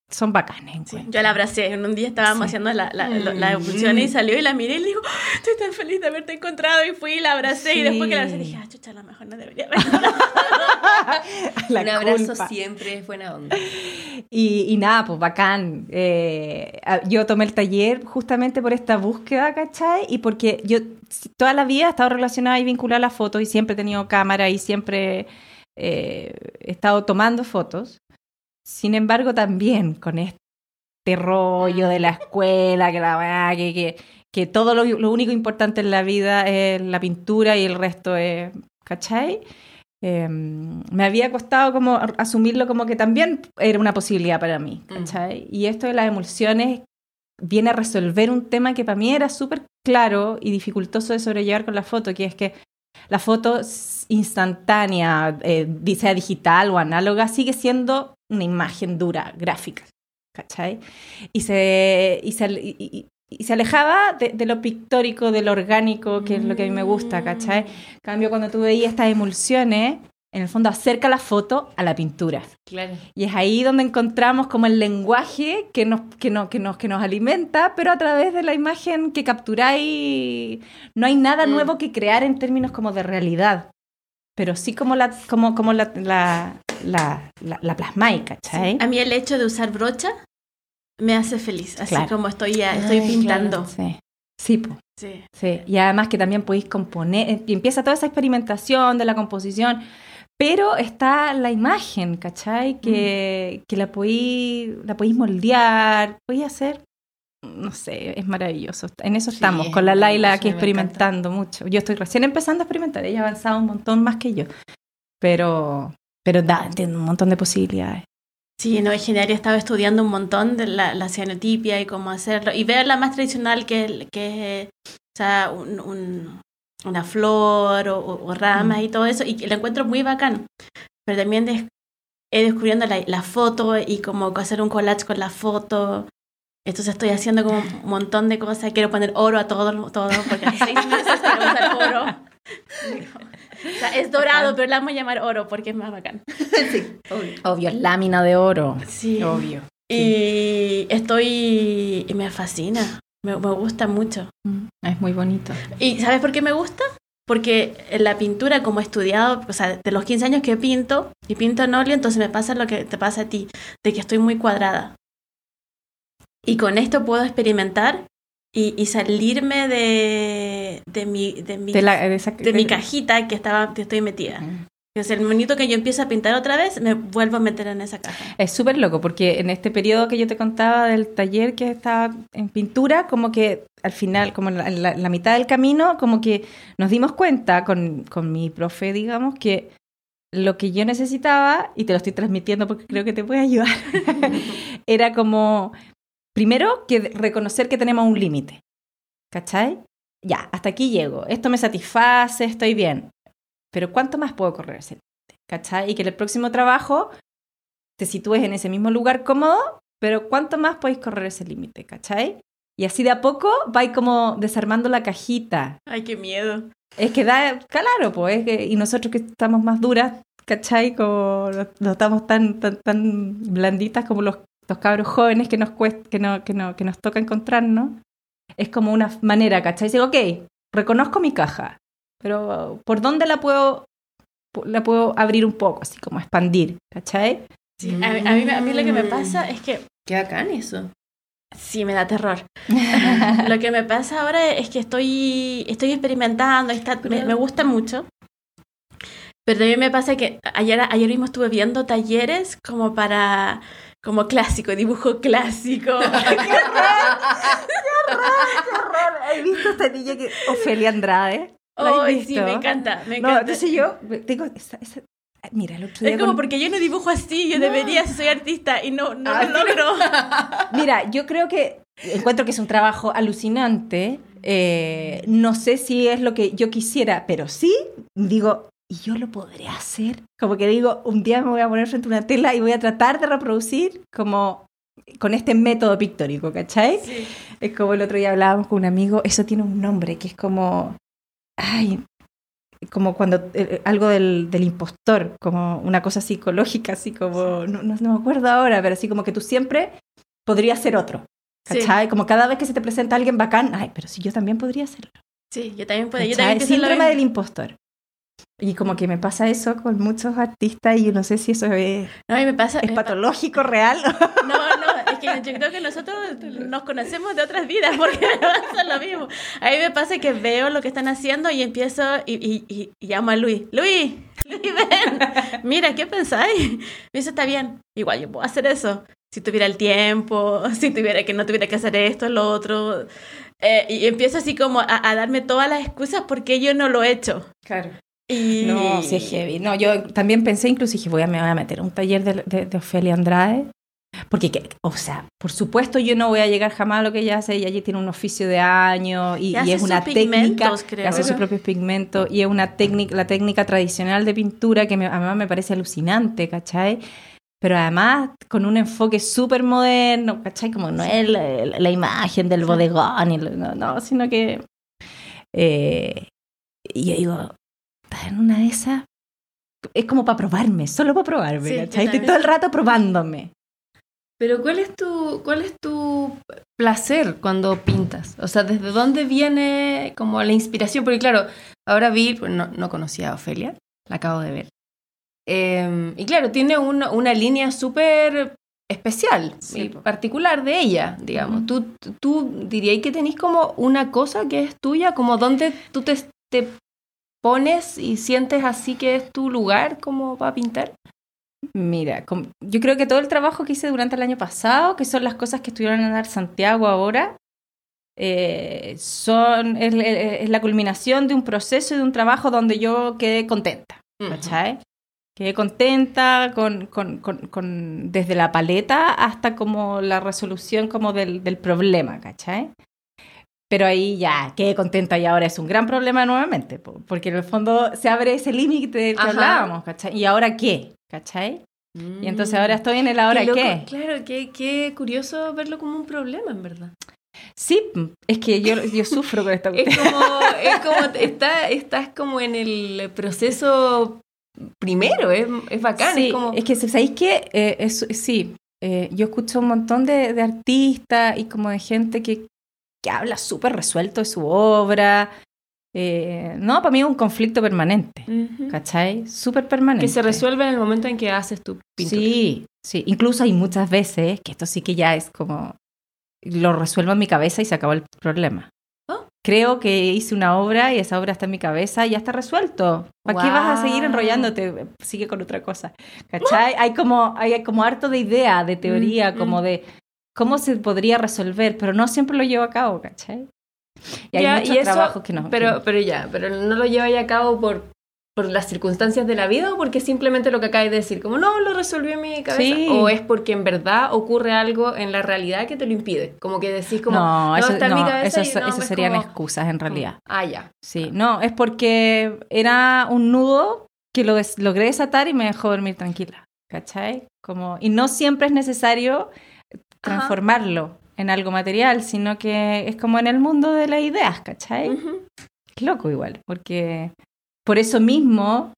son bacanes. encuentro. Yo la abracé. En un día estábamos Sí. haciendo la, la, la, Mm. la evolución y salió y la miré y le digo, "Ah, estoy tan feliz de haberte encontrado. Y fui y la abracé. Y después que la abracé Sí. dije, ah, chucha, a lo mejor no debería haber. La Un abrazo culpa. siempre es buena onda. Y, y nada, pues bacán. Eh, a- yo tomé el taller justamente por esta búsqueda, ¿cachai? Y porque yo toda la vida he estado relacionada y vinculada a la foto y siempre he tenido cámara y siempre eh, he estado tomando fotos. Sin embargo, también con este rollo de la escuela, que la que, que, que todo lo, lo único importante en la vida es la pintura y el resto es, ¿cachai? Eh, me había costado como asumirlo como que también era una posibilidad para mí, Mm. ¿cachai? Y esto de las emulsiones viene a resolver un tema que para mí era súper claro y dificultoso de sobrellevar con la foto, que es que la foto instantánea, eh, sea digital o análoga, sigue siendo una imagen dura, gráfica, ¿cachai? Y se, y se, y- y- y se alejaba de, de lo pictórico, de lo orgánico, que es lo que a mí me gusta, ¿cachai? En cambio, cuando tú veías estas emulsiones, en el fondo acerca la foto a la pintura. Claro. Y es ahí donde encontramos como el lenguaje que nos, que no, que nos, que nos alimenta, pero a través de la imagen que capturáis, no hay nada Mm. nuevo que crear en términos como de realidad. Pero sí como la, como, como la, la, la, la, la plasmáis, ¿cachai? A mí el hecho de usar brocha me hace feliz. Así Claro. como estoy, ya- estoy Ay, pintando. Sí, sí, po. Sí. Sí, y además que también podéis componer, eh, y empieza toda esa experimentación de la composición, pero está la imagen, ¿cachai? Que, que la podéis la podéis moldear, podéis hacer, no sé, es maravilloso. En eso Sí, estamos, es con la Laila aquí me experimentando mucho. Yo estoy recién empezando a experimentar, ella ha avanzado un montón más que yo, pero, pero da, tiene un montón de posibilidades. Sí, no, es genial. Yo estaba estudiando un montón de la, la cianotipia y cómo hacerlo. Y ver la más tradicional que, que es o sea, un- un- una flor o, o- o ramas Mm. y todo eso. Y la encuentro muy bacán. Pero también des- he descubriendo la, la foto y como hacer un collage con la foto. Entonces estoy haciendo como un montón de cosas. Quiero poner oro a todo, todo porque hace seis meses quiero usar oro. O sea, es dorado, pero la vamos a llamar oro porque es más bacán. sí, obvio. Obvio, lámina de oro. Sí. Obvio. Y estoy. y me fascina. Me, me gusta mucho. Mm, Es muy bonito. ¿Y sabes por qué me gusta? Porque la pintura, como he estudiado, o sea, de los 15 años que pinto, y pinto en óleo, entonces me pasa lo que te pasa a ti, de que estoy muy cuadrada. Y con esto puedo experimentar y, y salirme de, de, mi, de, mi, De, la- de esa- de mi cajita que, estaba, que estoy metida. Sea, el momento que yo empiezo a pintar otra vez, me vuelvo a meter en esa caja. Es súper loco porque en este periodo que yo te contaba del taller que estaba en pintura, como que al final, como en la- en la mitad del camino, como que nos dimos cuenta con, con mi profe, digamos, que lo que yo necesitaba, y te lo estoy transmitiendo porque creo que te puede ayudar, era como, primero, que reconocer que tenemos un límite, ¿cachai? ya, hasta aquí llego, esto me satisface, estoy bien, pero ¿cuánto más puedo correr ese límite? ¿Cachai? Y que en el próximo trabajo te sitúes en ese mismo lugar cómodo, pero ¿cuánto más podéis correr ese límite? ¿Cachai? Y así de a poco vais como desarmando la cajita. Ay, qué miedo. Es que da, claro, pues, que, y nosotros que estamos más duras, ¿cachai? Como no, estamos tan, tan, tan blanditas como los, los cabros jóvenes que nos, cuest, que, no, que, no, que nos toca encontrarnos. Es como una manera, ¿cachai? Digo, ok, reconozco mi caja, pero ¿por dónde la puedo, la puedo abrir un poco, así como expandir, ¿cachai? Sí, a, mí, a, mí, a mí lo que me pasa es que... Qué bacán eso. Sí, me da terror. lo que me pasa ahora es que estoy, estoy experimentando, está, me, me, gusta mucho. Pero también me pasa que ayer, ayer mismo estuve viendo talleres como para, como clásico, dibujo clásico. ¡Qué horror! ¡Qué horror! ¡Qué horror! ¿Has visto esta niña que... Ofelia Andrade? Oh, sí, me encanta, me encanta. No, entonces yo tengo esa, esa, Mira, el otro día es como con... porque yo no dibujo así, yo no. debería, soy artista y no, no Ah, lo logro. Mira, yo creo que encuentro que es un trabajo alucinante. Eh, no sé si es lo que yo quisiera, pero sí digo, y yo lo podré hacer. Como que digo, un día me voy a poner frente a una tela y voy a tratar de reproducir como con este método pictórico, ¿cachai? Sí. Es como el otro día hablábamos con un amigo, eso tiene un nombre que es como, ay, como cuando eh, algo del, del, impostor, como una cosa psicológica, así como, no, no, no, me acuerdo ahora, pero así como que tú siempre podrías ser otro, ¿cachai? Sí. Como cada vez que se te presenta alguien bacán, ay, pero si yo también podría serlo. Sí, yo también podría. Yo también Síndrome del impostor. Y como que me pasa eso con muchos artistas y yo no sé si eso es, no, me pasa, es patológico, real. No, no, es que yo creo que nosotros nos conocemos de otras vidas porque pasa lo mismo. A mí me pasa que veo lo que están haciendo y empiezo y, y, y, y llamo a Luis. Luis, Luis, ven. Mira, ¿qué pensáis? Me dice, está bien. Igual yo puedo hacer eso. Si tuviera el tiempo, si tuviera que no tuviera que hacer esto, lo otro. Eh, y empiezo así como a, a darme todas las excusas porque yo no lo he hecho. Claro. Y... No, sí es heavy. No, yo también pensé, incluso dije, voy a, me voy a meter un taller de, de, de Ofelia Andrade. Porque, que, o sea, por supuesto yo no voy a llegar jamás a lo que ella hace. Ella tiene un oficio de años y, y es una técnica creo. hace sus propios pigmentos y es una técnica, la técnica tradicional de pintura que me, además me parece alucinante, ¿cachai? Pero además con un enfoque súper moderno, ¿cachai? Como no es la, la imagen del bodegón, y, no, no, sino que... Eh, y yo digo, en una de esas es como para probarme, solo para probarme, Sí, ¿cachai? Estoy todo el rato probándome. Pero ¿cuál es tu cuál es tu placer cuando pintas? O sea, ¿desde dónde viene como la inspiración? Porque claro, ahora vi, pues no, no conocía a Ofelia, la acabo de ver. Eh, y claro, tiene una, una línea súper especial Sí, y po. particular de ella, digamos. ¿Tú, tú dirías que tenés como una cosa que es tuya, como donde tú te, te pones y sientes así que es tu lugar como para pintar? Mira, yo creo que todo el trabajo que hice durante el año pasado, que son las cosas que estuvieron en Santiago ahora, eh, son, es, es la culminación de un proceso y de un trabajo donde yo quedé contenta, ¿cachai? Quedé contenta con, con, con, con- desde la paleta hasta como la resolución como del, del problema, ¿cachai? Pero ahí ya quedé contenta y ahora es un gran problema nuevamente, po, porque en el fondo se abre ese límite del que Ajá. hablábamos, ¿cachai? ¿Y ahora qué? ¿Cachai? Y entonces ahora estoy en el ahora Mm. Qué qué. Claro, qué, qué curioso verlo como un problema, en verdad. Sí, es que yo, yo sufro con esta Es cuestión. como, es como está, estás como en el proceso primero, es, es bacán. Sí, es como, es que, ¿sabéis qué? Eh, es- sí, eh, yo escucho un montón de, de artistas y como de gente que, que habla súper resuelto de su obra. Eh, no, para mí es un conflicto permanente, Ujú. ¿cachai? Súper permanente. que se resuelve en el momento en que haces tu pintura. Sí, sí. Incluso hay muchas veces que esto sí que ya es como lo resuelvo en mi cabeza y se acabó el problema. Oh. Creo que hice una obra y esa obra está en mi cabeza y ya está resuelto. ¿Para qué vas a seguir enrollándote? Sigue con otra cosa. ¿Cachai? Hay como, hay como harto de idea, de teoría, Mm, como mm. de cómo se podría resolver, pero no siempre lo llevo a cabo, ¿cachai? Y hay Ya, y eso- trabajos que no. Pero, pero ya, pero no lo lleváis a cabo por por las circunstancias de la vida o porque simplemente lo que acabas de decir, como no, lo resolví en mi cabeza? Sí. ¿O es porque en verdad ocurre algo en la realidad que te lo impide? Como que decís como, no, eso, está en mi no, cabeza eso- y no, eso es serían como- excusas en realidad. Ah, ya. Sí, no, es porque era un nudo que lo logré desatar y me dejó dormir tranquila, ¿cachai? Como, y no siempre es necesario transformarlo en algo material, sino que es como en el mundo de las ideas, ¿cachai? Ujú. Es loco igual, porque por eso mismo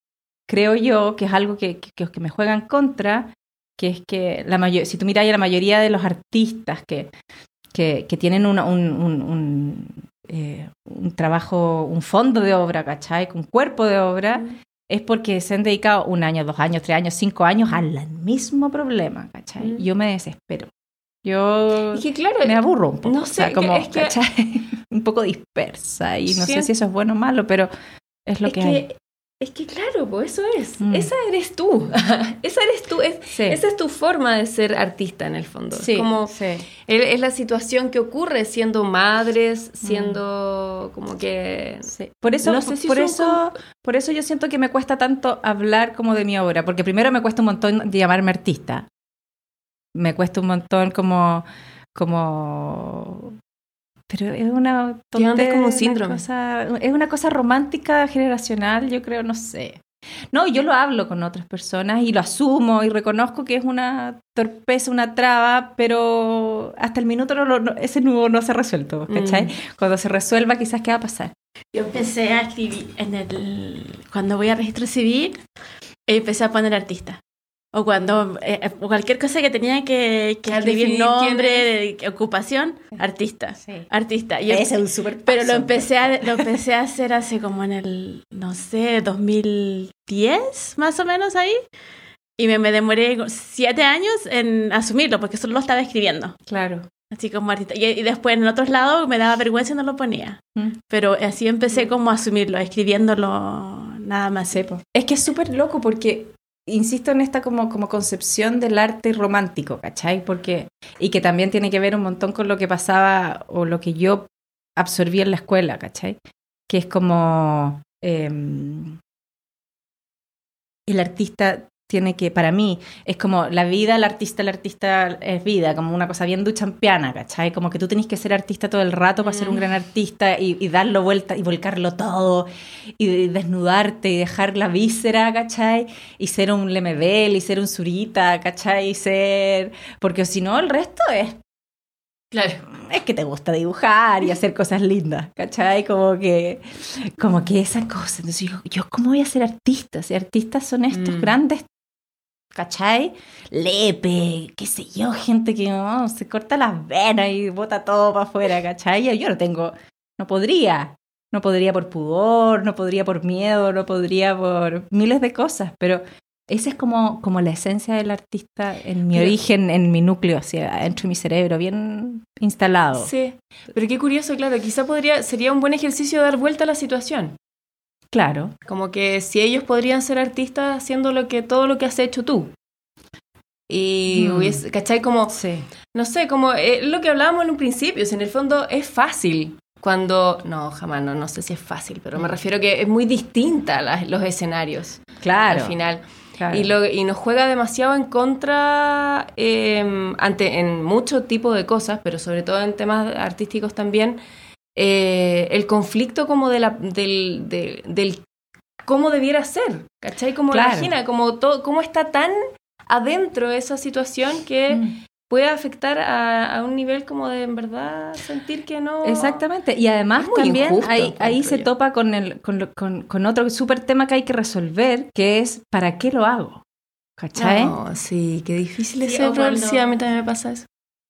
creo yo que es algo que, que, que me juega en contra, que es que la mayor, si tú miras a la mayoría de los artistas que, que, que tienen una- un, un, un, eh, un trabajo, un fondo de obra, ¿cachai? Un cuerpo de obra, es porque se han dedicado un año, dos años, tres años, cinco años al mismo problema, ¿cachai? Yo me desespero. Yo Es que claro, me aburro un poco. no o sea, sé, como, es que- ¿cachai? un poco dispersa y no Sí. sé si eso es bueno o malo, pero es lo es que, que, hay. es que claro, pues eso es. Mm. Esa eres tú. Esa eres tú. Es, Sí. Esa es tu forma de ser artista en el fondo. Sí, como es, la situación que ocurre siendo madres, siendo como que. Por eso, No sé si por eso, por eso yo siento que me cuesta tanto hablar como de mi obra, porque primero me cuesta un montón de llamarme artista. Me cuesta un montón como, como, pero es una tontería, como un una síndrome. cosa- es una cosa romántica generacional, yo creo, no sé. No, yo lo hablo con otras personas y lo asumo y reconozco que es una torpeza, una traba, pero hasta el minuto no, no- ese nudo no se ha resuelto, ¿cachai? Mm. Cuando se resuelva, quizás qué va a pasar. Yo empecé a escribir en el cuando voy a registro civil, empecé a poner artista. O cuando eh, o cualquier cosa que tenía que, que escribir nombre, de- ocupación, artista. Artista. Y yo- es un super pero lo paso. empecé a lo empecé a hacer hace como en el no sé, 2010 más o menos ahí. Y me, me demoré siete años en asumirlo porque solo lo estaba escribiendo. Claro. Así como artista. Y, y después en otros lados me daba vergüenza y no lo ponía. Mm. Pero así empecé como a asumirlo, escribiéndolo nada más. Es que es súper loco porque insisto en esta como, como concepción del arte romántico, ¿cachai? Porque, y que también tiene que ver un montón con lo que pasaba o lo que yo absorbí en la escuela, ¿cachai? Que es como em, el artista tiene que, para mí, es como la vida, el artista, el artista es vida, como una cosa bien duchampiana, ¿cachai? Como que tú tenés que ser artista todo el rato para ser un Mm. gran artista y, y darlo vuelta y volcarlo todo y desnudarte y dejar la víscera, ¿cachai? Y ser un Lemebel y ser un Zurita, ¿cachai? Y ser... Porque si no, el resto es claro. es que te gusta dibujar y hacer cosas lindas, ¿cachai? Como que, como que esa cosa. Entonces yo, yo ¿cómo voy a ser artista? Si artistas son estos Mm. grandes, ¿cachai? Lepe, qué sé yo, gente que oh, se corta las venas y bota todo para afuera, ¿cachai? Yo no tengo, no podría. No podría por pudor, no podría por miedo, no podría por miles de cosas, pero esa es como, como la esencia del artista en mi Pero- origen, en mi núcleo, hacia dentro de mi cerebro, bien instalado. Sí, pero qué curioso, claro, quizá podría, sería un buen ejercicio dar vuelta a la situación. Claro, Como que si ellos podrían ser artistas haciendo lo que, todo lo que has hecho tú. Y Mm. hubiese, ¿cachai? Como, sí. no sé, como eh, lo que hablábamos en un principio, en el fondo es fácil. Cuando, no, jamás, no, no sé si es fácil, pero me refiero que es muy distinta las- los escenarios Claro. al final. claro. Y, lo, y nos juega demasiado en contra eh, ante, en mucho tipo de cosas, pero sobre todo en temas artísticos también, eh, el conflicto como de la, del, de- del cómo debiera ser, ¿cachai? Como Claro. imagina, como todo, cómo está tan adentro esa situación que Mm. puede afectar a, a un nivel como de en verdad sentir que no... Exactamente. Y además también injusto, ahí, ahí se topa con, el, con, lo- con- con otro súper tema que hay que resolver, que es ¿para qué lo hago? ¿Cachai? No, sí, qué difícil es Sí, cuando- Sí, a mí también me pasa eso.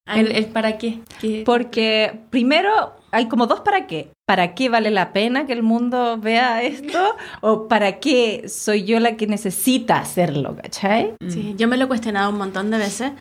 El, el para qué. ¿Qué? Porque primero hay como dos para qué. ¿Para qué vale la pena que el mundo vea esto? ¿O para qué soy yo la que necesita hacerlo? ¿Cachai? Sí, yo me lo he cuestionado un montón de veces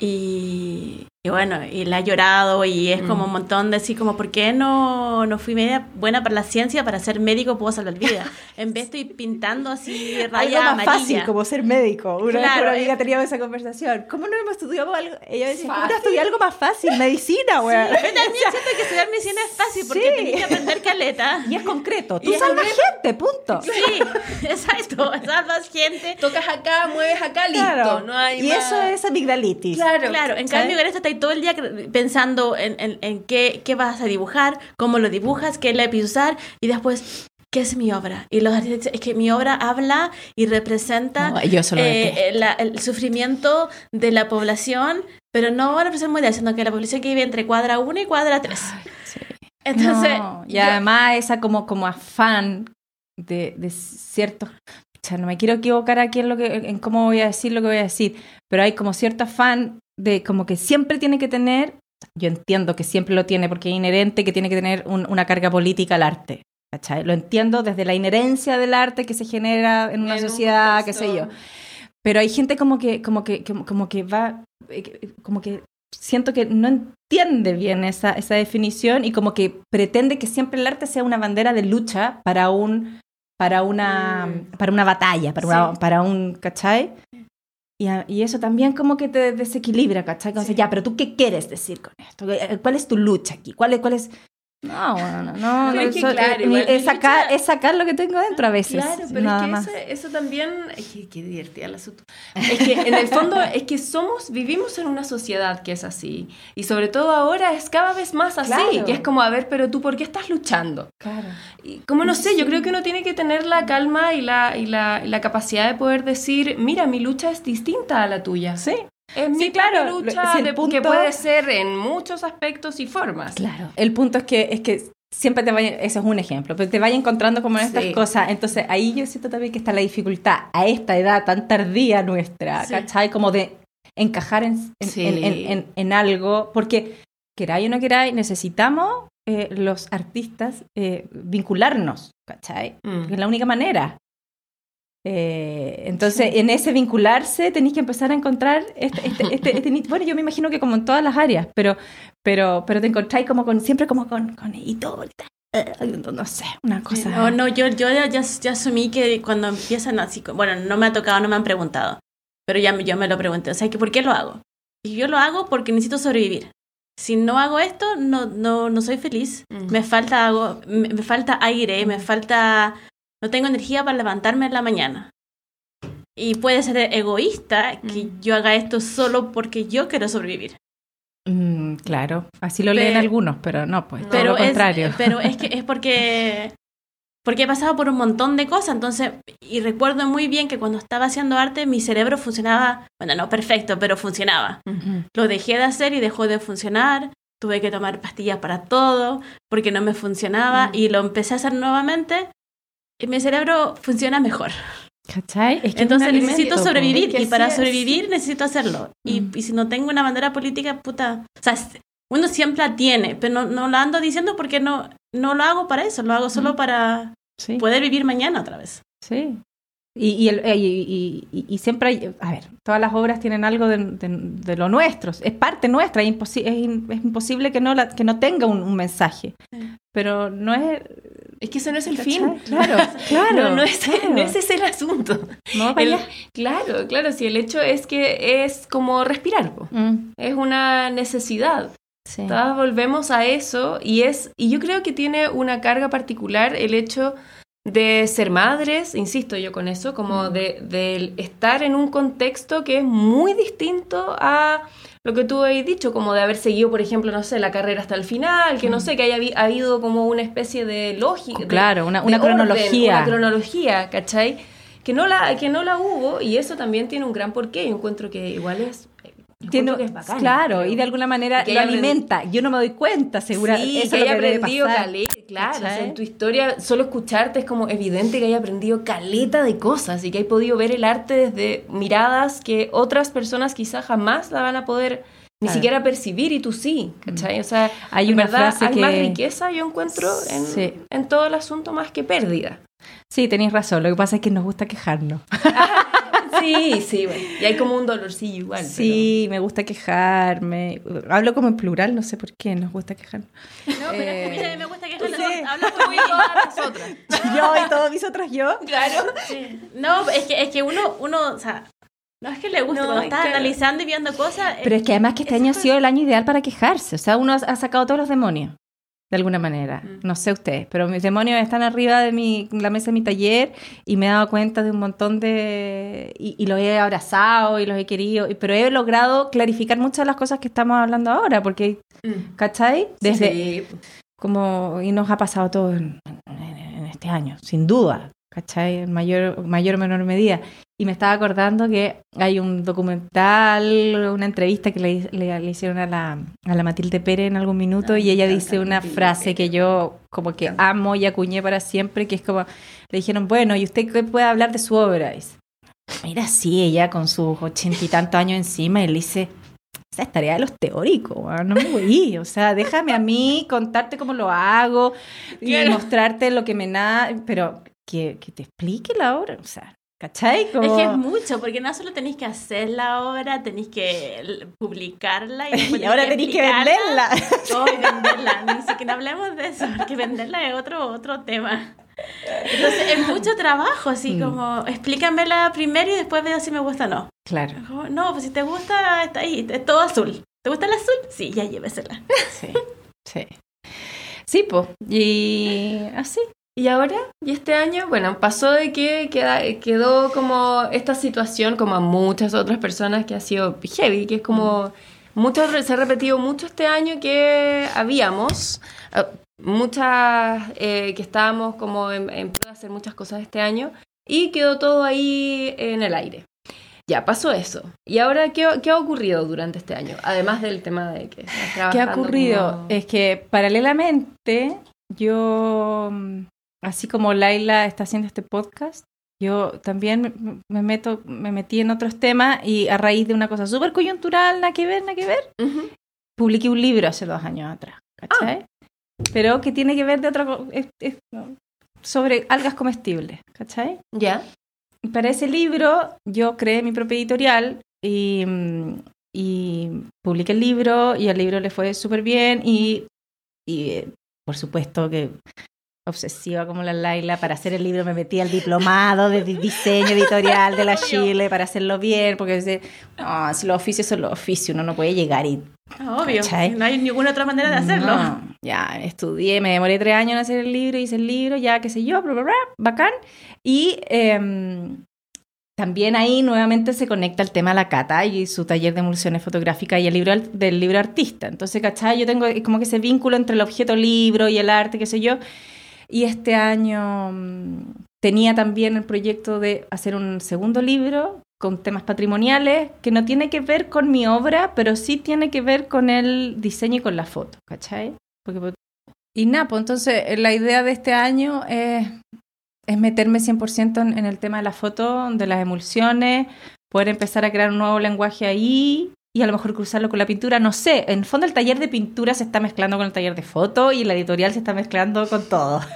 y, Y bueno, y la ha llorado y es como un montón de así como, ¿por qué no, no fui media buena para la ciencia? Para ser médico puedo salvar vidas. En vez estoy pintando así Algo raya más fácil, como ser médico. Una vez Claro, una amiga es- teníamos esa conversación. ¿Cómo no hemos estudiado algo? Ella decía, ¿cómo no Fácil. estudié algo más fácil? Medicina, güey. Yo también siento que estudiar medicina es fácil porque Sí. tenés que aprender caleta. Y es concreto. Tú salvas gente, punto. Sí, exacto. Salvas gente. Tocas acá, mueves acá, listo. Claro. No hay y más. eso es amigdalitis. Claro. Claro, en ¿sabes? cambio en esto estáis todo el día pensando en, en- en qué, qué vas a dibujar, cómo lo dibujas, qué lápiz usar y después, ¿qué es mi obra? Y los artistas dicen, es que mi obra habla y representa No, yo eso lo detesto. eh, la- el sufrimiento de la población, pero no una persona mundial, sino que la población que vive entre cuadra 1 y cuadra 3. Sí. Entonces, No, y yo- además esa como, como afán de, de ciertos... O sea, no me quiero equivocar aquí en, lo que, en cómo voy a decir lo que voy a decir, pero hay como cierto afán de como que siempre tiene que tener, yo entiendo que siempre lo tiene porque es inherente que tiene que tener un- una carga política al arte. ¿cachai? Lo entiendo desde la inherencia del arte que se genera en una En un sociedad, qué sé yo. Pero hay gente como que, como que, como, como que va, eh, que- como que siento que no entiende bien esa, esa definición y como que pretende que siempre el arte sea una bandera de lucha para un, para una, Mm. para una batalla, para, una- para un, ¿cachai? Y, a- y eso también como que te desequilibra, ¿cachai? Sí. dice, ya, pero tú qué quieres decir con esto? ¿Cuál es tu lucha aquí? ¿Cuál es, cuál es? No, bueno, no, no, es que eso- claro, eh, igual mi es, sacar, es sacar lo que tengo dentro a veces. Claro, pero nada es que más. ese- eso también. Es que, qué divertida asunto. Es que en el fondo es que somos, vivimos en una sociedad que es así. Y sobre todo ahora es cada vez más así. Claro. Que es como, a ver, pero tú, ¿por qué estás luchando? Claro. Y como no sé, yo creo que uno tiene que tener la calma y la, y la, y la capacidad de poder decir, mira, mi lucha es distinta a la tuya. Sí. Es mi Sí, claro, lucha si de- punto- que puede ser en muchos aspectos y formas. Claro. El punto es que, es que siempre te vaya, eso es un ejemplo, pero te vaya encontrando como en estas Sí. cosas. Entonces ahí yo siento también que está la dificultad a esta edad tan tardía nuestra, Sí. ¿cachai? Como de encajar en, en, Sí. en- en- en- en algo, porque queráis o no queráis, necesitamos eh, los artistas eh, vincularnos, ¿cachai? Mm. Es la única manera. Eh, entonces, en ese vincularse tenéis que empezar a encontrar este, este, este, este bueno, yo me imagino que como en todas las áreas, pero, pero, pero te encontráis como con, siempre como con, con editores, eh, no sé, una cosa. No, no, yo, yo ya, ya, ya asumí que cuando empiezan así, bueno, no me ha tocado, no me han preguntado, pero ya me- yo me lo pregunté, o sea, que ¿por qué lo hago? Y yo lo hago porque necesito sobrevivir. Si no hago esto, no, no, no soy feliz. Mm. Me falta algo, me, me falta aire, me falta, no tengo energía para levantarme en la mañana. Y puede ser egoísta que Mm. yo haga esto solo porque yo quiero sobrevivir. Mm, claro, así lo Pe- leen algunos, pero no, pues, todo pero lo es, contrario. pero es que es porque porque he pasado por un montón de cosas, entonces y recuerdo muy bien que cuando estaba haciendo arte mi cerebro funcionaba, bueno, no perfecto, pero funcionaba. Lo dejé de hacer y dejó de funcionar. Tuve que tomar pastillas para todo porque no me funcionaba Mm. y lo empecé a hacer nuevamente mi cerebro funciona mejor. ¿Cachai? Es que Entonces necesito sobrevivir Es que y para es. sobrevivir necesito hacerlo. Y, Mm. y si no tengo una bandera política, puta, o sea, uno siempre la tiene, pero no, no la ando diciendo porque no, no lo hago para eso, lo hago solo Mm. para Sí. poder vivir mañana otra vez. Sí. Y, y, el- eh, y, y- y- y siempre hay, a ver, todas las obras tienen algo de, de- de lo nuestro, es parte nuestra, es, imposi- es, in- es imposible que no, la, que no tenga un, un mensaje, Sí. pero no es... Es que eso no es el ¿cachai? fin. Claro, claro. No, no, es, claro. no ese es el asunto. No, El- claro, claro, si el hecho es que es como respirar. Mm, es una necesidad. sí. Todas volvemos a eso y es y yo creo que tiene una carga particular el hecho de ser madres, insisto yo con eso, como Mm. de, de estar en un contexto que es muy distinto a lo que tú has dicho, como de haber seguido, por ejemplo, no sé, la carrera hasta el final, que no Mm. sé, que haya habi- habido como una especie de lógica. Claro, una, orden, cronología. una cronología, ¿cachai? Que no, la, que no la hubo y eso también tiene un gran porqué. Yo encuentro que igual es... Tiene- que es bacán, claro, creo. y de alguna manera lo aprend- alimenta. Yo no me doy cuenta, segura. Sí, eso que haya aprendido caleta, claro. o sea, en tu historia, solo escucharte es como evidente que haya aprendido caleta de cosas y que hay podido ver el arte desde miradas que otras personas quizás jamás la van a poder ni Claro. siquiera percibir y tú sí, ¿cachai? O sea, Hay en una verdad frase hay más que- riqueza, yo encuentro, en, Sí. en todo el asunto más que pérdida. Sí, tenéis razón. Lo que pasa es que nos gusta quejarnos. Sí, sí, bueno. Y hay como un dolorcillo igual. Sí, me gusta quejarme. Hablo como en plural, no sé por qué, nos gusta quejarnos. No, pero Eh, es que mira, me gusta que sí. hablo y todas nosotras. Yo y todos mis otros yo. Claro. Sí. No, es que, es que uno, uno, o sea, no es que le guste, No, cuando estás claro. analizando y viendo cosas. Pero es que además que este año ha sido el año ideal para quejarse. O sea, uno ha ha sacado todos los demonios, de alguna manera. Mm. No sé ustedes, pero mis demonios están arriba de mi, la mesa de mi taller y me he dado cuenta de un montón de... Y, y los he abrazado y los he querido, y- pero he logrado clarificar muchas de las cosas que estamos hablando ahora, porque, Mm. ¿cachai? Desde, Sí. como y nos ha pasado todo en, en- en este año, sin duda, ¿cachai? En mayor, mayor o menor medida. Y me estaba acordando que hay un documental, una entrevista que le, le- le hicieron a la, a la Matilde Pérez en algún minuto Ah, y ella dice una Matilde frase Pérez. que yo como que amo y acuñé para siempre, que es como, le dijeron, bueno, ¿y usted qué puede hablar de su obra? Y dice, Mira, sí, ella con sus ochenta y tantos años encima, y le dice, esa es tarea de los teóricos, no me voy, o sea, déjame a mí contarte cómo lo hago y Claro. mostrarte lo que me nada, pero que, que te explique la obra, o sea, ¿cachai? Es que es mucho, porque no solo tenéis que hacer la obra, tenéis que publicarla y, después y ahora tenéis que venderla. Y venderla, ni siquiera hablemos de eso, porque venderla es otro, otro tema. Entonces es mucho trabajo, así Mm. como explícamela primero y después veo si me gusta o no. Claro, Como, No, pues si te gusta, está ahí, es todo azul. ¿Te gusta el azul? Sí, ya llévesela. sí, sí. Sí, pues, y así. Y ahora, y este año, bueno, pasó de que queda- quedó como esta situación, como a muchas otras personas, que ha sido heavy, que es como, mucho, se ha repetido mucho este año que habíamos, eh, muchas, eh, que estábamos como en, en de hacer muchas cosas este año, y quedó todo ahí en el aire. Ya, pasó eso. ¿Y ahora qué, qué ha ocurrido durante este año? Además del tema de que... estás ¿Qué ha trabajando ocurrido? como- Es que paralelamente yo, mm, así como Laila está haciendo este podcast, yo también me- me meto, me metí en otros temas y a raíz de una cosa súper coyuntural, nada que ver, nada que ver, publiqué un libro hace dos años atrás, ¿cachai? Pero que tiene que ver de otra es- es, sobre algas comestibles, ¿cachai? Ya. Y para ese libro yo creé mi propia editorial y, y publiqué el libro y al libro le fue súper bien y, y, eh, por supuesto que obsesiva como la Laila, para hacer el libro me metí al diplomado de di- diseño editorial de la Chile para hacerlo bien, porque dice, no, si los oficios son los oficios, uno no puede llegar y Obvio, ¿Cachai? no hay ninguna otra manera de hacerlo. no, ya estudié, me demoré tres años en hacer el libro, hice el libro, ya qué sé yo, bla, bla, bla, bacán. Y em, también ahí nuevamente se conecta el tema de la Cata y su taller de emulsiones fotográficas y el libro del libro artista. Entonces, ¿cachai? Yo tengo como que ese vínculo entre el objeto libro y el arte, qué sé yo. Y este año mm, tenía también el proyecto de hacer un segundo libro con temas patrimoniales que no tiene que ver con mi obra, pero sí tiene que ver con el diseño y con la foto, ¿cachai? Pues, y nada, pues entonces eh, la idea de este año es, es meterme 100% en, en el tema de la foto, de las emulsiones, poder empezar a crear un nuevo lenguaje ahí y a lo mejor cruzarlo con la pintura, no sé, en el fondo el taller de pintura se está mezclando con el taller de foto y la editorial se está mezclando con todo.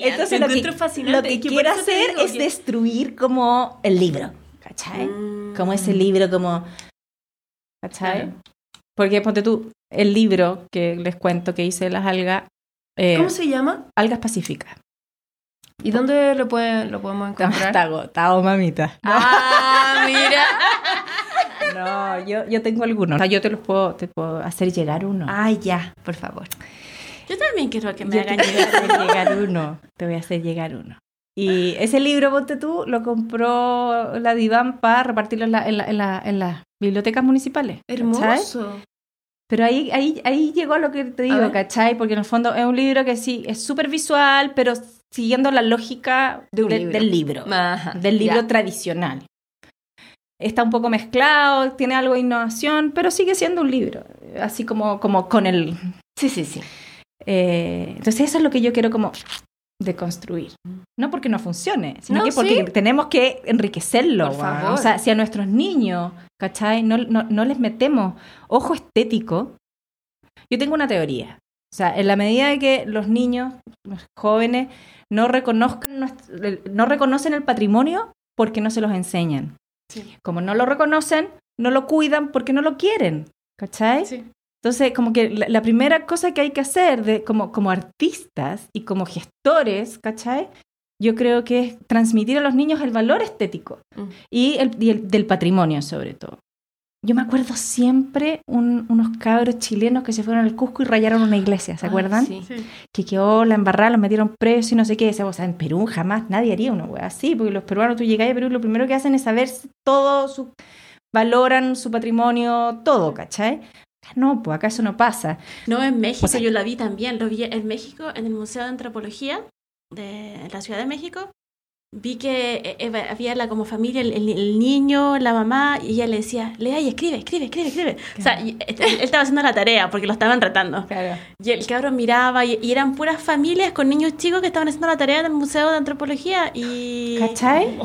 Entonces lo que, lo quiero hacer es que- destruir como el libro, ¿cachai? Mm. Como ese libro, como... ¿Cachai? Claro. Porque ponte tú, el libro que les cuento que hice de las algas, eh, ¿Cómo se llama? algas pacíficas. ¿Y dónde lo, puede, lo podemos encontrar? está agotado, mamita. Ah, mira. No, yo, yo tengo algunos. O sea, yo te los puedo, te puedo hacer llegar uno. Ay, ya, por favor. Yo también quiero que me Yo hagan te voy a llegar. hacer llegar uno. Te voy a hacer llegar uno. Y ese libro, ponte tú, lo compró la Divan para repartirlo en, la- en la- en la- en las bibliotecas municipales. Hermoso. Pero ahí, ahí, ahí llegó lo que te A digo. ¿cachai? Porque en el fondo es un libro que sí, es súper visual, pero siguiendo la lógica De un de- libro. del libro, Ajá, del libro ya. tradicional. Está un poco mezclado, tiene algo de innovación, pero sigue siendo un libro, así como, como con el... Sí, sí, sí. eh, entonces eso es lo que yo quiero como deconstruir. No porque no funcione, sino No, que porque sí. tenemos que enriquecerlo. Por favor. O sea, si a nuestros niños, ¿cachai? No, no, no les metemos ojo estético, yo tengo una teoría. O sea, en la medida de que los niños, los jóvenes, no reconozcan no reconocen el patrimonio, porque no se los enseñan. Sí. Como no lo reconocen, no lo cuidan porque no lo quieren. ¿Cachai? Sí. Entonces, como que la, la primera cosa que hay que hacer de, como, como artistas y como gestores, ¿cachai? Yo creo que es transmitir a los niños el valor estético Mm. y, el, y el- del patrimonio sobre todo. Yo me acuerdo siempre un- unos cabros chilenos que se fueron al Cusco y rayaron una iglesia, ¿se Ah, acuerdan? sí. Sí. Que quedó la embarrada, los metieron presos y no sé qué. O sea, en Perú jamás nadie haría una wea así, porque los peruanos, tú llegas a Perú lo primero que hacen es saber si todo su... valoran su patrimonio, todo, ¿cachai? No, pues acá eso no pasa. No, en México O sea- yo la vi también, lo vi en México, en el Museo de Antropología de la Ciudad de México. Vi que eh, eh, había la como familia, el, niño, la mamá, y ella le decía, lea y escribe, escribe, escribe, escribe. O sea, él, él estaba haciendo la tarea porque lo estaban tratando. Claro. Y el cabrón miraba y, y eran puras familias con niños chicos que estaban haciendo la tarea en el Museo de Antropología y... ¿Cachai?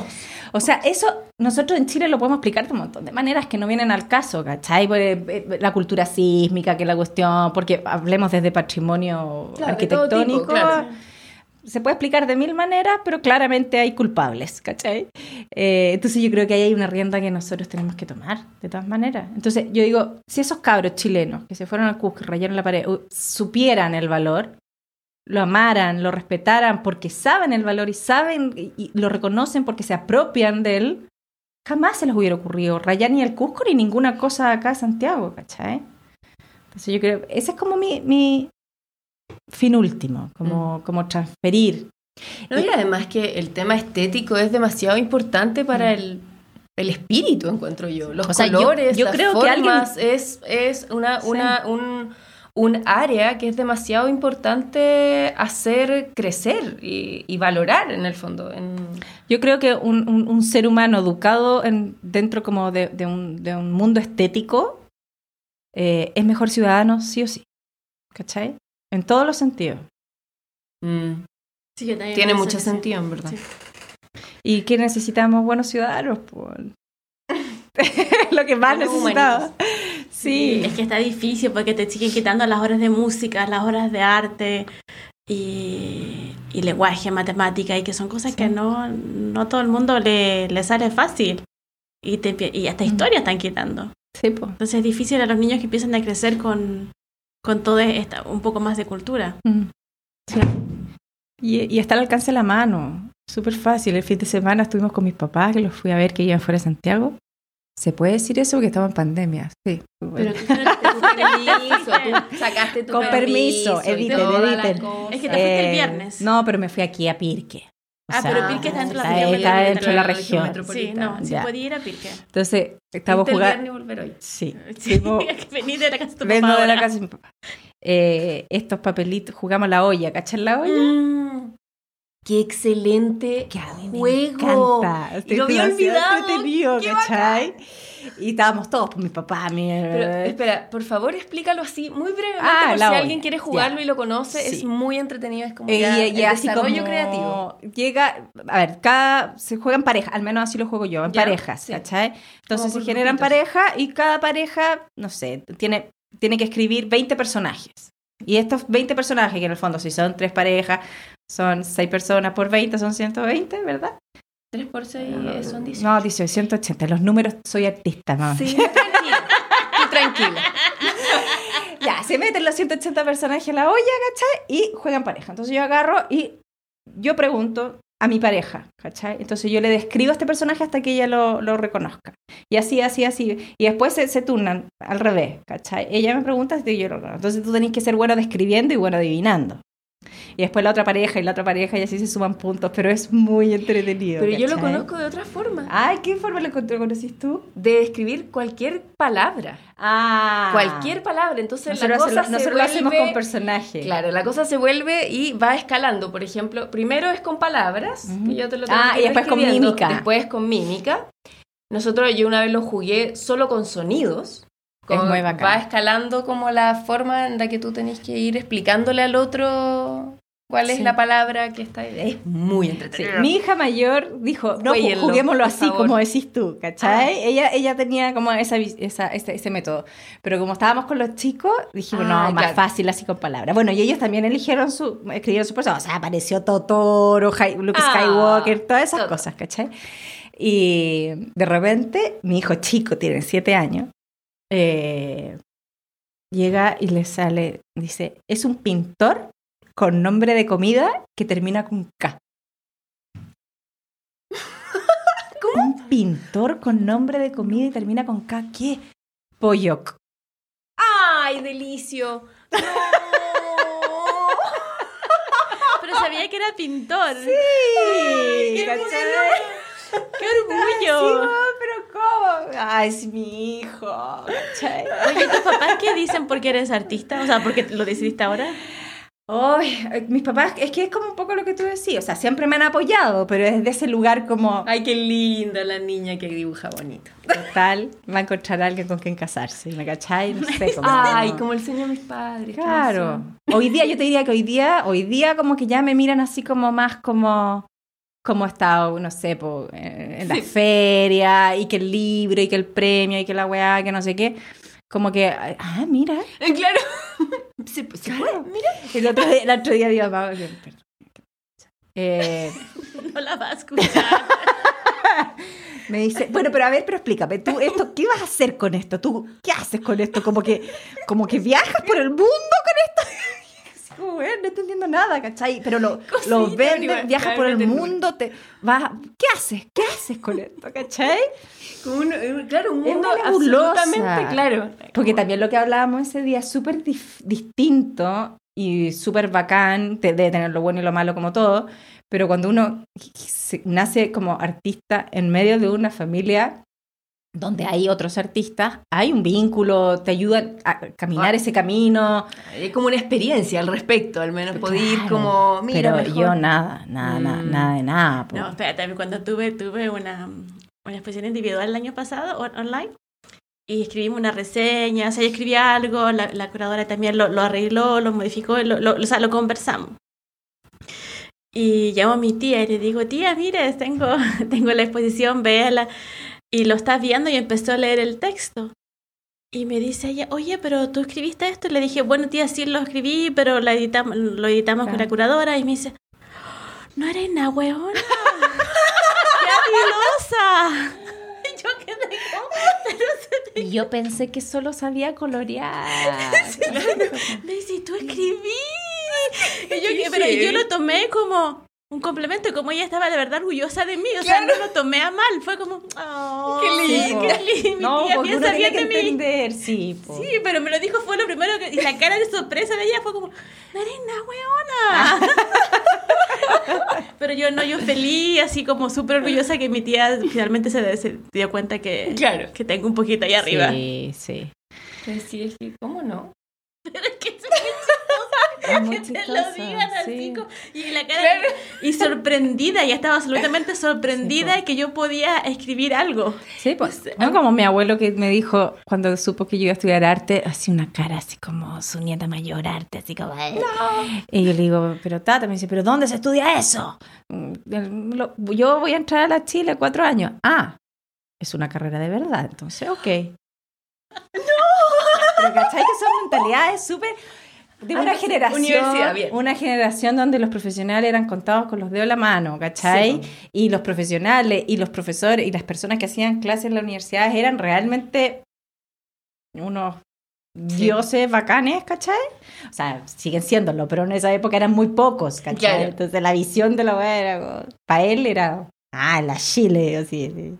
O sea, eso nosotros en Chile lo podemos explicar de un montón de maneras que no vienen al caso, ¿cachai? Eh, La cultura sísmica, que es la cuestión, porque hablemos desde patrimonio Claro, de todo arquitectónico. tipo, claro. Se puede explicar de mil maneras, pero claramente hay culpables, ¿cachai? Eh, entonces yo creo que ahí hay una rienda que nosotros tenemos que tomar, de todas maneras. Entonces yo digo, si esos cabros chilenos que se fueron al Cusco y rayaron la pared, supieran el valor, lo amaran, lo respetaran porque saben el valor y saben y, lo reconocen porque se apropian de él, jamás se les hubiera ocurrido rayar ni el Cusco ni ninguna cosa acá en Santiago, ¿cachai? Entonces yo creo, ese es como mi, mi fin último, como, como transferir. No, y además que el tema estético es demasiado importante para el, el espíritu, encuentro yo. Los O sea, yo- colores, yo las creo que alguien- formas, es, es una, Sí. una, un, un área que es demasiado importante hacer crecer y, y valorar en el fondo. en- Yo creo que un, un- un ser humano educado en, dentro como de, de un, de un mundo estético eh, es mejor ciudadano sí o sí, ¿cachai? En todos los sentidos. Mm, Sí, yo también Tiene mucho sentido, en verdad. Sí. ¿Y qué necesitamos? Buenos ciudadanos, pues. Lo que más necesitamos. Sí. Es que está difícil porque te siguen quitando las horas de música, las horas de arte y, y lenguaje, matemática, y que son cosas Sí. que no, no todo el mundo le, le sale fácil. Y, te, y hasta historia están quitando. Sí, pues. Entonces es difícil a los niños que empiezan a crecer con, con todo esta, un poco más de cultura. Mm. Sí. Y, y está al alcance de la mano. Súper fácil. El fin de semana estuvimos con mis papás, que los fui a ver que iban fuera de Santiago. ¿Se puede decir eso? Porque estamos en pandemia. Sí. Pero tú tienes- Permiso, tú sacaste tu Con permiso, y editen, editen. Es que te fuiste el viernes. No, pero me fui aquí a Pirque. O Ah, sea, pero Pirque está dentro de la región está dentro de la región. Sí, no, sí Ya. podía ir a Pirque. Entonces, estamos jugando. volver hoy. Sí. Sí, que vení de la casa de tu Vengo papá de la casa de mi papá. Eh, estos papelitos, jugamos la olla, ¿cachan la olla? Mm, qué excelente Que a mí me juego. encanta. Y lo había olvidado. entretenido, ¿cachai? Y estábamos todos, pues mi papá, mi... Pero espera, por favor explícalo así, muy brevemente, Ah, por si alguien quiere jugarlo ya. y lo conoce, Sí. es muy entretenido, es como Eh, ya y, y el así desarrollo como creativo. llega, a ver, cada se juega en pareja, al menos así lo juego yo, en Ya, parejas, sí. ¿cachai? Entonces se generan grupitos. pareja y cada pareja, no sé, tiene, tiene que escribir 20 personajes. Y estos 20 personajes, que en el fondo si son tres parejas, son 6 personas por 20, son 120, ¿verdad? 3 por 6 son 18. No, 18, 180. Los números, soy artista, mamá. Sí, tranquila. Tú tranquila. Ya, se meten los 180 personajes a la olla, ¿cachai? Y juegan pareja. Entonces yo agarro y yo pregunto a mi pareja, ¿cachai? Entonces yo le describo a este personaje hasta que ella lo, lo reconozca. Y así, así, así. Y después se, se turnan al revés, ¿cachai? Ella me pregunta y yo lo reconozco. Entonces tú tenés que ser bueno describiendo y bueno adivinando. Y después la otra pareja y la otra pareja y así se suman puntos, pero es muy entretenido. Pero yo lo conozco de otra forma. Ay, ¿qué forma lo conocís tú? De escribir cualquier palabra. Ah. Cualquier palabra. Entonces la Nosotros, cosa lo, se nosotros lo hacemos con personajes. Claro, la cosa se vuelve y va escalando. Por ejemplo, primero es con palabras, que yo te lo tengo Ah, que y después con mímica. Después con mímica. Nosotros, yo una vez lo jugué solo con sonidos. Es Con- muy bacán. Va escalando como la forma en la que tú tenés que ir explicándole al otro cuál es Sí. la palabra que está ahí. Es muy Sí, entretenido. Mi hija mayor dijo, no, ju- Jueguenlo, juguémoslo así como decís tú, ¿cachai? Ella, ella tenía como esa, esa, ese, ese método. Pero como estábamos con los chicos, dijimos, Ah, no, más claro. fácil así con palabras. Bueno, y ellos también eligieron su, escribieron su persona. O sea, apareció Totoro, Luke Ah, Skywalker, todas esas cosas, ¿cachai? Y de repente, mi hijo chico, tiene siete años, eh, llega y le sale, dice, es un pintor con nombre de comida que termina con K. ¿Cómo? Un pintor con nombre de comida y termina con K. ¿Qué? Polloc. ¡Ay, delicio! ¡No! Pero sabía que era pintor. Sí, qué ¿cachai? ¡Qué orgullo! ¿Cómo? Ay, es mi hijo. ¿cachai? Oye, ¿tus papás qué dicen porque eres artista? O sea, porque lo decidiste ahora. Ay, mis papás, es que es como un poco lo que tú decías, o sea, siempre me han apoyado, pero es de ese lugar como ¡Ay, qué linda la niña que dibuja bonito! total, va a encontrar a alguien con quien casarse, ¿me cachai? No sé cómo. ¡Ay, como el sueño de mis padres! Claro. Hoy día, yo te diría que hoy día, hoy día como que ya me miran así como más como como he estado, no sé, po, eh, en la Sí. feria, y que el libro, y que el premio, y que la weá, que no sé qué. Como que, ah, mira. Eh, Claro. Se, se puede, mira. El otro día, el otro día mi mamá, perdón. Eh, No la vas a escuchar. Me dice, bueno, pero a ver, pero explícame, tú esto, ¿qué vas a hacer con esto? ¿Tú qué haces con esto? Como que, como que viajas por el mundo con esto. Así como, "Bueno, no estoy entendiendo nada, ¿cachai? Pero lo, Cosita, lo vendes, igual, viajas por el mundo, te vas, ¿qué haces? ¿Qué haces con esto, cachai? Como un- un- claro, un mundo absolutamente claro. Porque también lo que hablábamos ese día es súper distinto y súper bacán, te- debe tener lo bueno y lo malo como todo, pero cuando uno se- nace como artista en medio de una familia donde hay otros artistas, hay un vínculo, te ayudan a caminar Ah. ese camino. Hay como una experiencia al respecto, al menos ir Claro, como, mira, pero mejor. yo nada, nada, nada, Mm. nada de nada. po. No, espérate, cuando tuve, tuve una, una exposición individual el año pasado on- online y escribimos una reseña, o sea, yo escribí algo, la, la curadora también lo, lo arregló, lo modificó, lo, lo- o sea, lo conversamos. Y llamo a mi tía y le digo, tía, mire, tengo, tengo la exposición, véala. Y lo está viendo y empezó a leer el texto. Y me dice ella, oye, pero tú escribiste esto. Y le dije, bueno, tía, sí lo escribí, pero lo editamos, lo editamos con Claro. la curadora. Y me dice, no eres una weona. ¡Qué habilosa! Y yo quedé como. Y yo pensé que solo sabía colorear. Me dice, "¿Y tú escribí. Y yo, pero yo lo tomé como un complemento, como ella estaba de verdad orgullosa de mí. O sea, no lo tomé a mal. Fue como, oh, Qué lindo. qué lindo. Mi No, tía porque uno piensa tiene bien que de mí. entender, sí. Sí, pero me lo dijo, fue lo primero que... Y la cara de sorpresa de ella fue como, no eres una weona. pero yo no, yo feliz, así como súper orgullosa que mi tía finalmente se, se dio cuenta que, Claro. que tengo un poquito ahí arriba. Sí, sí. Pues sí, es que, ¿cómo no? Pero es que es muy Es muy chistoso que te lo digan así. sí. como- y la cara... Y sorprendida, ya estaba absolutamente sorprendida Sí, po. que yo podía escribir algo. Sí, pues, no como mi abuelo que me dijo cuando supo que yo iba a estudiar arte, así una cara así como su nieta mayor arte, así como... Y yo le digo, pero tata, me dice, ¿pero dónde se estudia eso? Mm, Yo voy a entrar a la Chile cuatro años. Ah, es una carrera de verdad, entonces, ok. ¡No! Pero ¿cachai que son mentalidades súper... De una generación, universidad, bien. una generación donde los profesionales eran contados con los dedos de la mano, ¿cachai? Sí, y los profesionales y los profesores y las personas que hacían clases en las universidades eran realmente unos dioses bacanes, ¿cachai? O sea, siguen siéndolo, pero en esa época eran muy pocos, ¿cachai? Claro. Entonces la visión de la era para él era, ah, la Chile, así.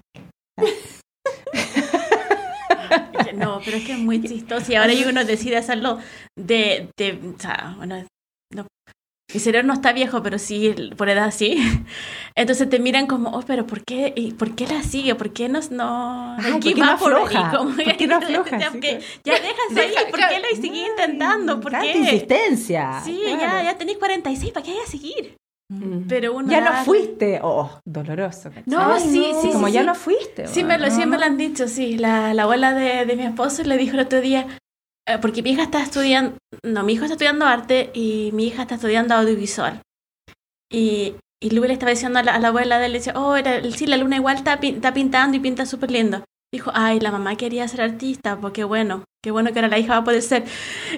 No, pero es que es muy chistoso. Y ahora uno decide hacerlo de, de o sea, bueno, no, mi cerebro no está viejo, pero sí, por edad sí. Entonces te miran como, oh, pero ¿por qué, y ¿por qué la sigue? ¿Por qué no, no, Ay, aquí ¿por qué va no por qué no afloja? Ya, Sí, que- pues. ya déjase ahí, Deja, ¿por qué la sigue intentando? ¿Por qué? insistencia. Sí, claro. ya, ya tenéis 46, ¿para qué hay a seguir? Pero uno Ya no fuiste. Oh, doloroso. ¿cachai? No, sí, sí, Como sí, ya sí. no fuiste. Sí me, lo, sí me lo han dicho, sí. La, la abuela de, de mi esposo le dijo el otro día, eh, porque mi hija está estudiando, no, mi hijo está estudiando arte y mi hija está estudiando audiovisual. Y, y Luis le estaba diciendo a la, a la abuela de él, le decía, oh, era, sí, la luna igual está, pin- está pintando y pinta súper lindo. Dijo, ay, la mamá quería ser artista, porque bueno, qué bueno que ahora la hija va a poder ser.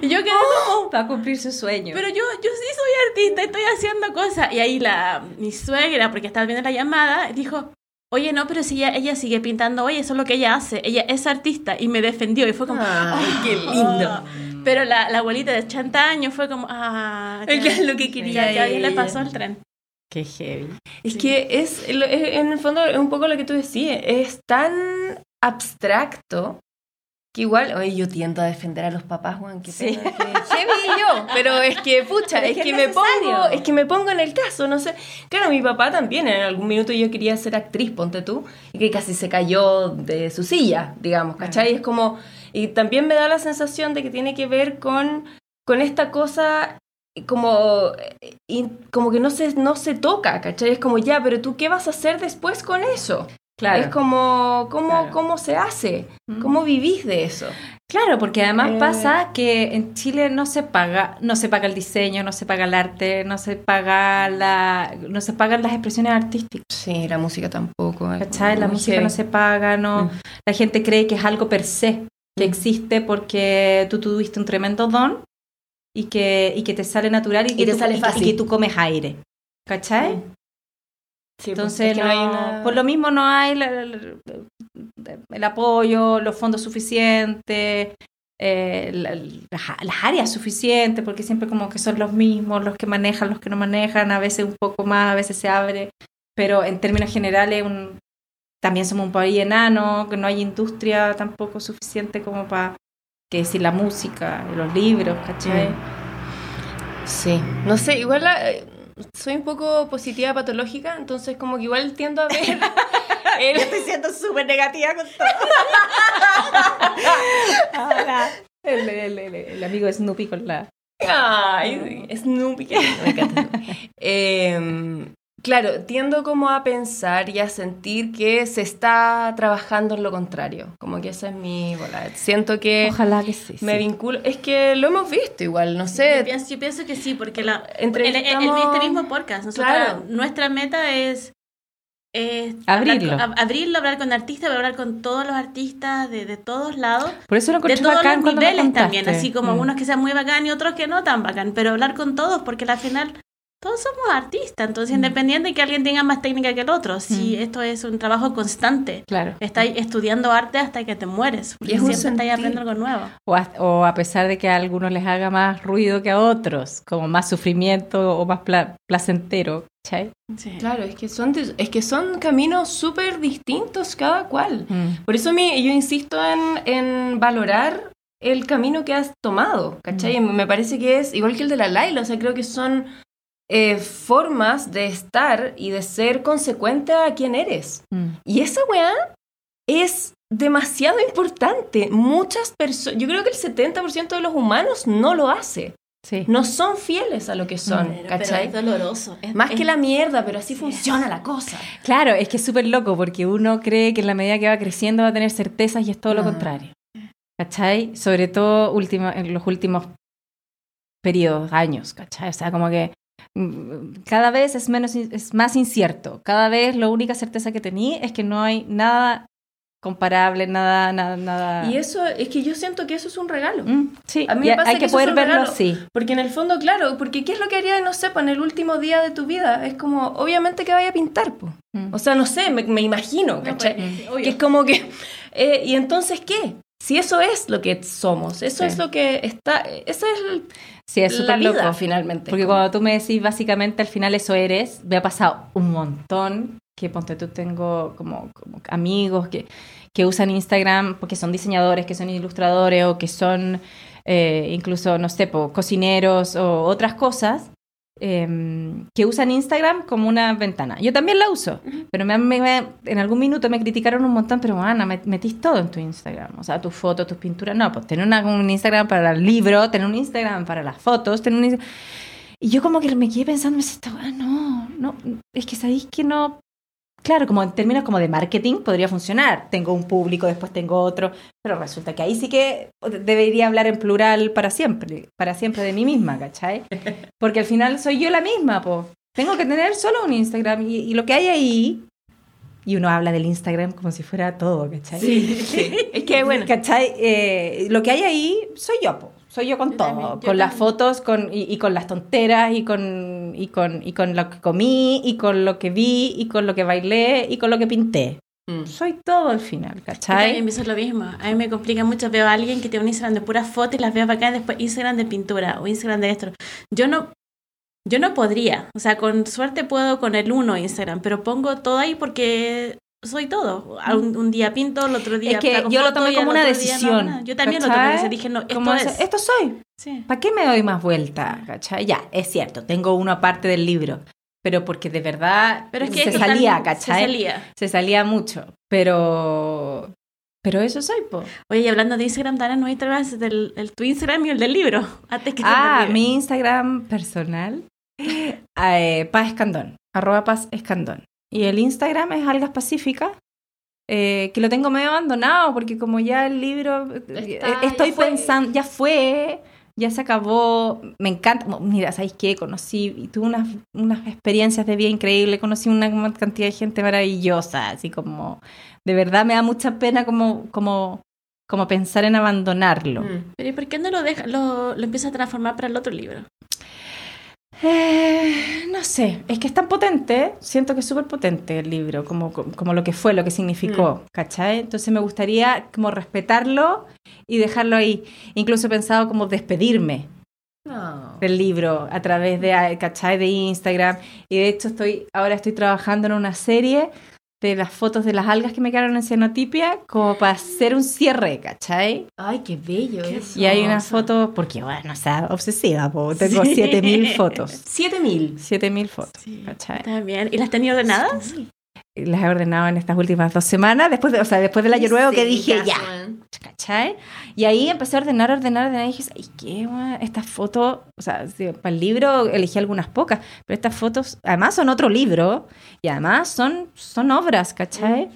Y yo quedé como, Va a cumplir su sueño. pero yo, yo sí soy artista, estoy haciendo cosas. Y ahí la, mi suegra, porque estaba viendo la llamada, dijo, oye, no, pero si ella, ella sigue pintando, oye, eso es lo que ella hace, ella es artista y me defendió y fue como, Ay, qué lindo. Pero la, la abuelita de 80 años fue como, ah, Es ya, lo que quería ya, le pasó el tren. Qué heavy. Es que es, lo- es- en el fondo, es un poco lo que tú decías, es tan abstracto que igual, oye, yo tiendo a defender a los papás, Juan, que Sí. heavy yo, pero es que, pucha, es, es que que, me pongo, es que me pongo en el caso, no sé. Claro, mi papá también, en algún minuto yo quería ser actriz, ponte tú, y que casi se cayó de su silla, digamos, ¿cachai? Es como, y también me da la sensación de que tiene que ver con, con esta cosa como, eh, in- como que no se, no se toca, ¿cachai? Es como, ya, pero tú, ¿qué vas a hacer después con eso? Claro. Es como, ¿cómo, Claro. ¿cómo se hace? ¿Cómo vivís de eso? Claro, porque además Eh. pasa que en Chile no se paga, no se paga el diseño, no se paga el arte, no se paga la, no se pagan las expresiones artísticas. Sí, la música tampoco. ¿Cachai? La música heavy. no se paga, no. Mm. La gente cree que es algo per se, que Mm. existe porque tú tuviste un tremendo don y que, y que te sale natural y que, te tú, sale y que- fácil. y que tú comes aire. ¿Cachai? Mm. Sí, pues, Entonces, es que no- hay una- por lo mismo no hay el apoyo, los fondos suficientes, eh, la- las, las áreas suficientes, porque siempre como que son los mismos, los que manejan, los que no manejan, a veces un poco más, a veces se abre, pero en términos generales un- también somos un país enano, que no hay industria tampoco suficiente como para que decir la música, los libros, ¿cachai? Mm. Sí, no sé, igual la- eh, soy un poco positiva patológica, entonces como que igual tiendo a ver... el- siendo súper negativa con todo. Ahora, el, el- el- el amigo de Snoopy con la... Ay, Snoopy, que me encanta Snoopy. Em, claro, tiendo como a pensar y a sentir que se está trabajando en lo contrario, como que esa es mi bola. Siento que Ojalá que sí. me sí. vinculo, es que lo hemos visto igual, no Yo sé, pienso, yo pienso que sí, porque la, Entre- el, el- el- estamos- este mismo podcast, nosotros, Claro. nuestra meta es, es Abrirlo. hablar con, ab- abrirlo, hablar con artistas, hablar con todos los artistas de, de todos lados, Por eso lo de todos bacán los niveles también, así como Mm. unos que sean muy bacán y otros que no tan bacán, pero hablar con todos, porque al final todos somos artistas, entonces Mm. independiente de que alguien tenga más técnica que el otro, si esto es un trabajo constante. Claro. Estás estudiando arte hasta que te mueres, porque siempre estás aprendiendo algo nuevo. O a, o a pesar de que a algunos les haga más ruido que a otros, como más sufrimiento o más pla- placentero, ¿cachai? Sí. claro, es que son, es que son caminos súper distintos cada cual. Mm. Por eso mi- yo insisto en, en valorar el camino que has tomado, ¿cachai? Me parece que es igual que el de la Laila, o sea, creo que son eh, formas de estar y de ser consecuente a quién eres. Mm. Y esa weá es demasiado importante. Muchas personas, yo creo que el 70% de los humanos no lo hace. Sí. No son fieles a lo que son, Pero- pero ¿cachai? es doloroso. es- Más es- que la mierda, pero así funciona la cosa. Claro, es que es súper loco porque uno cree que en la medida que va creciendo va a tener certezas y es todo lo No. contrario. ¿Cachai? Sobre todo última- en los últimos periodos, años, ¿cachai? O sea, como que cada vez es, menos, es más incierto. Cada vez la única certeza que tenía es que no hay nada comparable, nada, nada, nada... Y eso, es que yo siento que eso es un regalo. Mm, sí, A mí me pasa hay que que eso es poder un verlo regalo. así. Porque en el fondo, claro, porque ¿qué es lo que haría, no sé, pues, en el último día de tu vida? Es como, obviamente que vaya a pintar, pues. Mm. O sea, no sé, me, me imagino, No, ¿cachai? pues, que es como que, eh, ¿y entonces qué? Si eso es lo que somos, eso Sí. es lo que está, ese es el- Sí, es la vida loco. finalmente. Porque Como- cuando tú me decís básicamente al final eso eres, me ha pasado un montón que ponte tú tengo como, como amigos que, que usan Instagram porque son diseñadores, que son ilustradores o que son eh, incluso, no sé, po, cocineros o otras cosas em, que usan Instagram como una ventana. Yo también la uso, pero me, me- en algún minuto me criticaron un montón, pero Ana, me- metís todo en tu Instagram, o sea, tus fotos, tus pinturas, no, pues tener una- un Instagram para el libro, tener un Instagram para las fotos, tener un Y yo como que me quedé pensando, me decía, "Ah, no, no, es que sabéis que no... Claro, como en términos como de marketing podría funcionar. Tengo un público, después tengo otro, pero resulta que ahí sí que debería hablar en plural para siempre, para siempre de mí misma, ¿cachai? Porque al final soy yo la misma, po. Tengo que tener solo un Instagram y, y lo que hay ahí, y uno habla del Instagram como si fuera todo, ¿cachai? Sí, sí. Es que, bueno, ¿Cachai? Eh, lo que hay ahí soy yo, po. Soy yo con Yo todo, también, yo con las fotos con, y, y con las tonteras y con, y, con, y con lo que comí y con lo que vi y con lo que bailé y con lo que pinté. Mm. Soy todo al final, Yo también ¿cachai? lo mismo. A mí me complica mucho. Veo a alguien que tiene un Instagram de puras fotos y las veo acá después Instagram de pintura o Instagram de esto. Yo no, yo no podría. O sea, con suerte puedo con el uno Instagram, pero pongo todo ahí porque soy todo. A Un, un día pinto, el otro día Es que yo lo tomé como una no decisión. nada. Yo también lo tomé. Dije, no, esto Como es. ese- esto soy. Sí. ¿Para qué me doy más vuelta? ¿Cachai? Ya, es cierto, tengo uno aparte del libro, pero porque de verdad Pero es que se salía, ¿cachai? Se salía. Se salía mucho, pero... Pero eso soy, po. Oye, y hablando de Instagram, Dana, no Instagram es del, el, tu Instagram y el del libro. Antes que Ah, mi Instagram personal, eh, Paz Escandón, arroba Paz Escandón. Y el Instagram es Algas Pacíficas, eh, que lo tengo medio abandonado, porque como ya el libro, eh, Está, eh, estoy ya fue. pensando, ya fue, ya se acabó, me encanta, mo- mira, ¿sabéis qué? Conocí, y tuve unas, unas experiencias de vida increíbles, conocí una cantidad de gente maravillosa, así como, de verdad me da mucha pena como, como, como pensar en abandonarlo. Mm. Pero ¿y por qué no lo deja, lo, lo empieza a transformar para el otro libro? Eh, no sé, es que es tan potente, siento que es súper potente el libro, como, como lo que fue, lo que significó, ¿cachai? Entonces me gustaría como respetarlo y dejarlo ahí. Incluso he pensado como despedirme No. del libro a través de, ah, ¿cachai? De Instagram. Y de hecho estoy, ahora estoy trabajando en una serie de las fotos de las algas que me quedaron en cianotipia como para hacer un cierre, ¿cachai? Ay, qué bello eso. Y hay una foto, porque bueno, o sea, obsesiva, po, tengo 7000 fotos. 7000. 7000 fotos, Sí, ¿cachai? También. ¿Y las tenía ordenadas? Las he ordenado en estas últimas dos semanas, después de, o sea, después del año nuevo que dije ya, ¿cachai? Y ahí empecé a ordenar, ordenar, ordenar y dije, ay, qué guay, estas fotos, o sea, sí, para el libro elegí algunas pocas, pero estas fotos además son otro libro y además son, son obras, ¿cachai?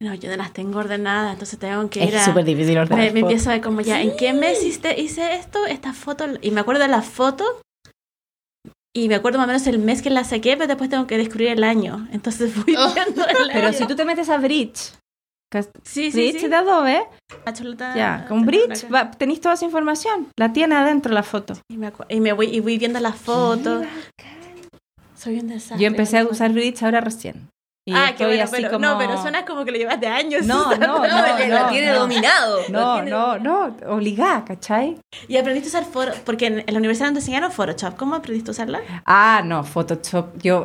No, yo no las tengo ordenadas, entonces tengo que ir Es a... súper difícil ordenar. Me, me empiezo a ver como ya, ¿en qué mes hice, hice esto? Esta foto, y me acuerdo de la foto, y me acuerdo más o menos el mes que la saqué, pero después tengo que descubrir el año. Entonces fui Oh. viendo el Pero año. si tú te metes a Bridge, Sí, sí, Bridge sí. de Adobe, ya, con la- Bridge va- tenéis toda esa información, la tiene adentro la foto. Y me, y me voy, y voy viendo las fotos. Soy un desastre. Yo empecé a con usar Bridge ahora recién. Y Ah, qué bueno, así pero, como... no, pero suena como que lo llevas de años. No, no, no, lo no, tiene no. dominado. No, no, no, obligada, ¿cachai? Y aprendiste a usar Photoshop, porque en, la universidad no te enseñaron Photoshop. ¿Cómo aprendiste a usarla? Ah, no, Photoshop, yo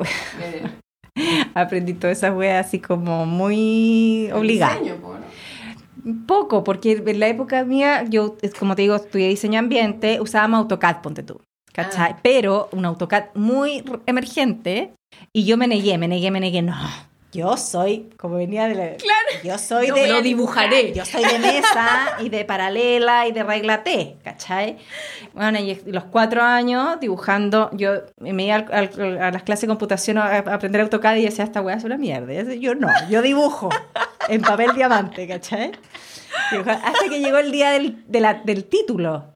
aprendí todas esas weas así como muy obligada. Diseño, po, ¿no? Poco, porque en la época mía, yo, es como te digo, estudié diseño ambiente, usábamos AutoCAD, ponte tú, ¿cachai? Ah. Pero un AutoCAD muy emergente y yo me negué, me negué, me negué, no. Yo soy, como venía de la... Claro. Yo soy de... lo dibujaré. Yo soy de mesa y de paralela y de regla T, ¿cachai? Bueno, y los cuatro años dibujando, yo me iba a las clases de computación a, a aprender AutoCAD y decía, esta weá es una mierda. Yo, no, yo dibujo en papel diamante, ¿cachai? Hasta que llegó el día del, de la- del título.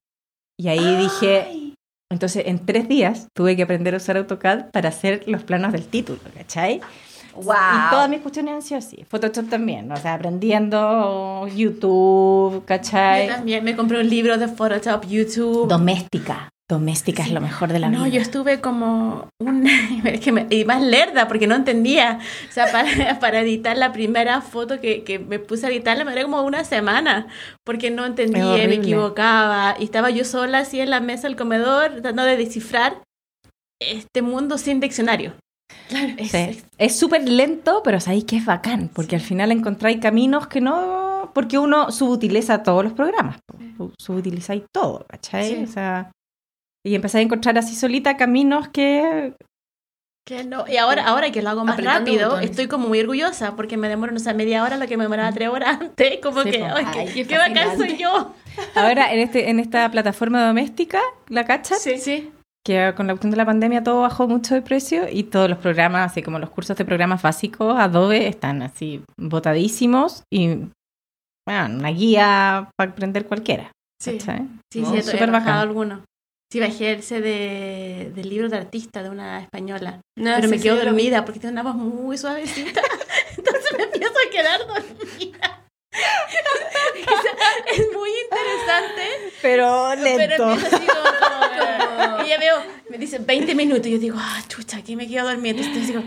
Y ahí dije, entonces en tres días tuve que aprender a usar AutoCAD para hacer los planos del título, ¿cachai? Wow. Y todas mis cuestiones han sido así. Photoshop también, o sea, aprendiendo YouTube, Yo ¿cachai? también me compré un libro de Photoshop, YouTube. Doméstica. Doméstica es lo mejor de la no, vida. yo estuve como un... es que me- y más lerda porque no entendía. O sea, para, para editar la primera foto que, que me puse a editarla me duró como una semana porque no entendía, me equivocaba. Y estaba yo sola así en la mesa del comedor tratando de descifrar este mundo sin diccionario. Claro, es- Sí. es- Es súper lento, pero sabéis que es bacán, porque al final encontráis caminos que no... Porque uno subutiliza todos los programas, subutilizáis todo, ¿cachai? Sí. O sea, y empezáis a encontrar así solita caminos que... que no. Y ahora, ahora que lo hago más Apretando rápido, botones. estoy como muy orgullosa porque me demoro, no sé, media hora lo que me demoraba tres horas antes. Como Sí, que, ay, Ay, qué, qué bacán soy yo. Ahora, en, este, en esta plataforma doméstica, ¿la cachas? Sí, sí. Que con la cuestión de la pandemia todo bajó mucho de precio y todos los programas, así como los cursos de programas básicos, Adobe, están así botadísimos y, bueno, una guía para aprender cualquiera. Sí. ¿cachai? Sí, No, sí, he súper bajado alguno. Sí, bajé ese de, del libro de artista de una española. No, pero sí, me sí, quedo dormida porque tiene una voz muy suavecita. Entonces me empiezo a quedar dormida. es muy interesante. Pero Pero lento. así como, como- y ya veo, me dice 20 minutos. Y yo digo, ah, chucha, aquí me quedo dormida. Entonces digo,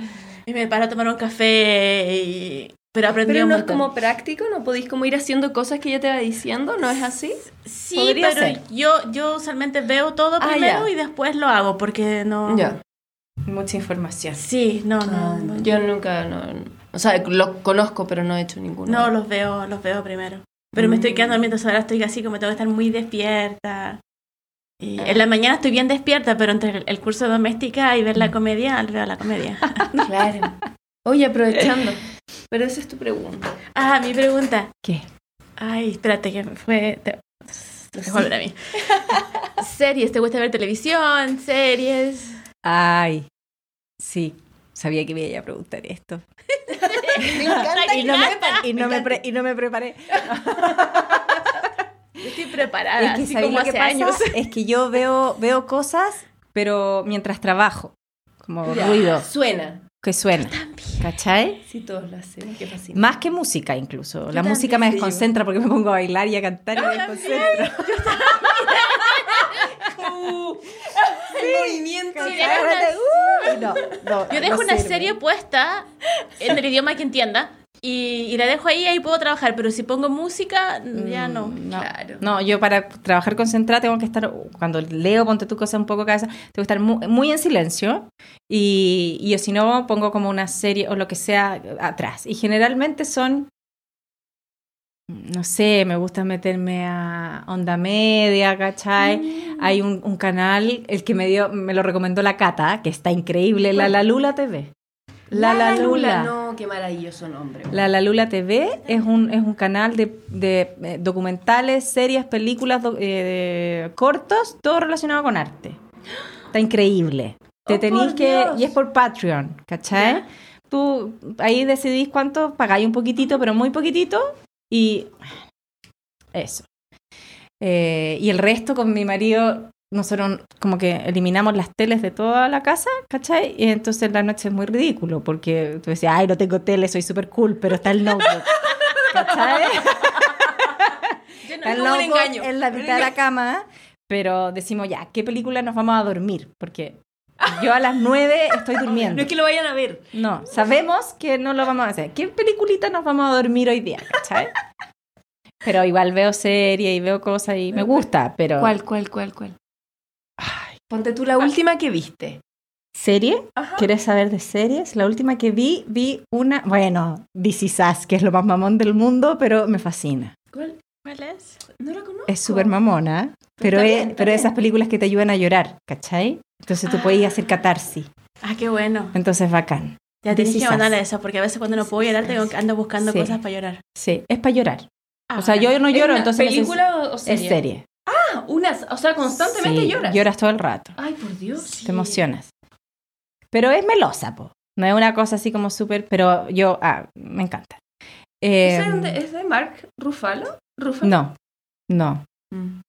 y me paro a tomar un café. Y... Pero aprendí Pero un no es como práctico, no podéis como ir haciendo cosas que ella te va diciendo, ¿no es así? Sí, Podría pero ser. yo, yo usualmente veo todo Ah, primero ya. y después lo hago porque no. Mucha información. Sí, no, no. no, Ah, yo nunca, no, o sea, lo conozco, pero no he hecho ninguno. No, los veo, los veo primero. Pero me estoy quedando dormida, entonces ahora estoy así como tengo que estar muy despierta. Y en la mañana estoy bien despierta, pero entre el, curso de doméstica y ver la comedia, veo la comedia. Claro. Oye, aprovechando. Pero esa es tu pregunta. ah, mi pregunta. ¿Qué? Ay, espérate, que fue... Te, te volver a mí. ¿Series? ¿Te gusta ver televisión? ¿Series? Ay, sí. Sabía que me iba a preguntar esto. Me encanta Y no me, y no me, pre- y no me preparé. Yo estoy preparada, Es que así ¿sabéis como hace pasa? años. Es que yo veo, veo cosas, pero mientras trabajo. Como Ya, ruido Suena. Que suena. ¿Cachai? Sí, todos lo hacen. Qué fascinante. Más que música incluso. La también, música me sí. desconcentra porque me pongo a bailar y a cantar y me desconcentro. movimiento. Sí, una- Uy, no, no, Yo dejo no una sirve. serie puesta en el idioma que entienda y, y la dejo ahí ahí puedo trabajar, pero si pongo música, ya no. Mm, No, Claro. no, yo para trabajar concentrada tengo que estar, cuando leo, ponte tu cosa un poco cabeza, tengo que estar muy, muy en silencio y, y si no pongo como una serie o lo que sea atrás. Y generalmente son, no sé, me gusta meterme a onda media, ¿cachai? Hay un, un canal, el que me dio, me lo recomendó la Cata, que está increíble, La La Lula TV. La La Lula. No, qué maravilloso nombre. La La Lula TV es un, es un canal de, de, eh, documentales, series, películas, do- eh, cortos, todo relacionado con arte. Está increíble. Te Oh, tenéis que... Dios. Y es por Patreon, ¿cachai? Tú ahí decidís cuánto, pagáis un poquitito, pero muy poquitito, y eso. Eh, y el resto con mi marido, nosotros como que eliminamos las teles de toda la casa, ¿cachai? Y entonces la noche es muy ridículo, porque tú decías, ay, no tengo tele, soy súper cool, pero está el notebook, ¿cachai? Está el notebook engaño. en la mitad de la cama, pero decimos, ya, ¿qué película nos vamos a dormir? Porque yo a las nueve estoy durmiendo. No es que lo vayan a ver. No, sabemos que no lo vamos a hacer. ¿Qué peliculita nos vamos a dormir hoy día? ¿Cachai? Pero igual veo series y veo cosas y me gusta, pero... ¿Cuál, cuál, cuál, cuál? Ponte tú la última que viste. ¿Serie? ¿Quieres saber de series? La última que vi, vi una... Bueno, This Is Us, que es lo más mamón del mundo, pero me fascina. ¿Cuál? ¿Cuál es? No la conozco. Es súper mamona, pero, Está es, bien, pero esas películas que te ayudan a llorar, ¿cachai? Entonces tú puedes hacer catarsis. Ah, qué bueno. Entonces, bacán. Ya tienes que Us. eso, porque a veces cuando no puedo llorar tengo que ando buscando Sí. cosas para llorar. Sí, es para llorar. Ah, o sea, bacán. yo no ¿Es lloro, una entonces... ¿Película o serie? Es serie. Ah, una, o sea, constantemente Sí, lloras. Lloras todo el rato. Ay, por Dios. Sí. Te emocionas. Pero es melosa, po. No es una cosa así como súper, pero yo, ah, me encanta. Eh, ¿Es de, es de Mark Ruffalo? ¿Ruffalo? no, no. Mm.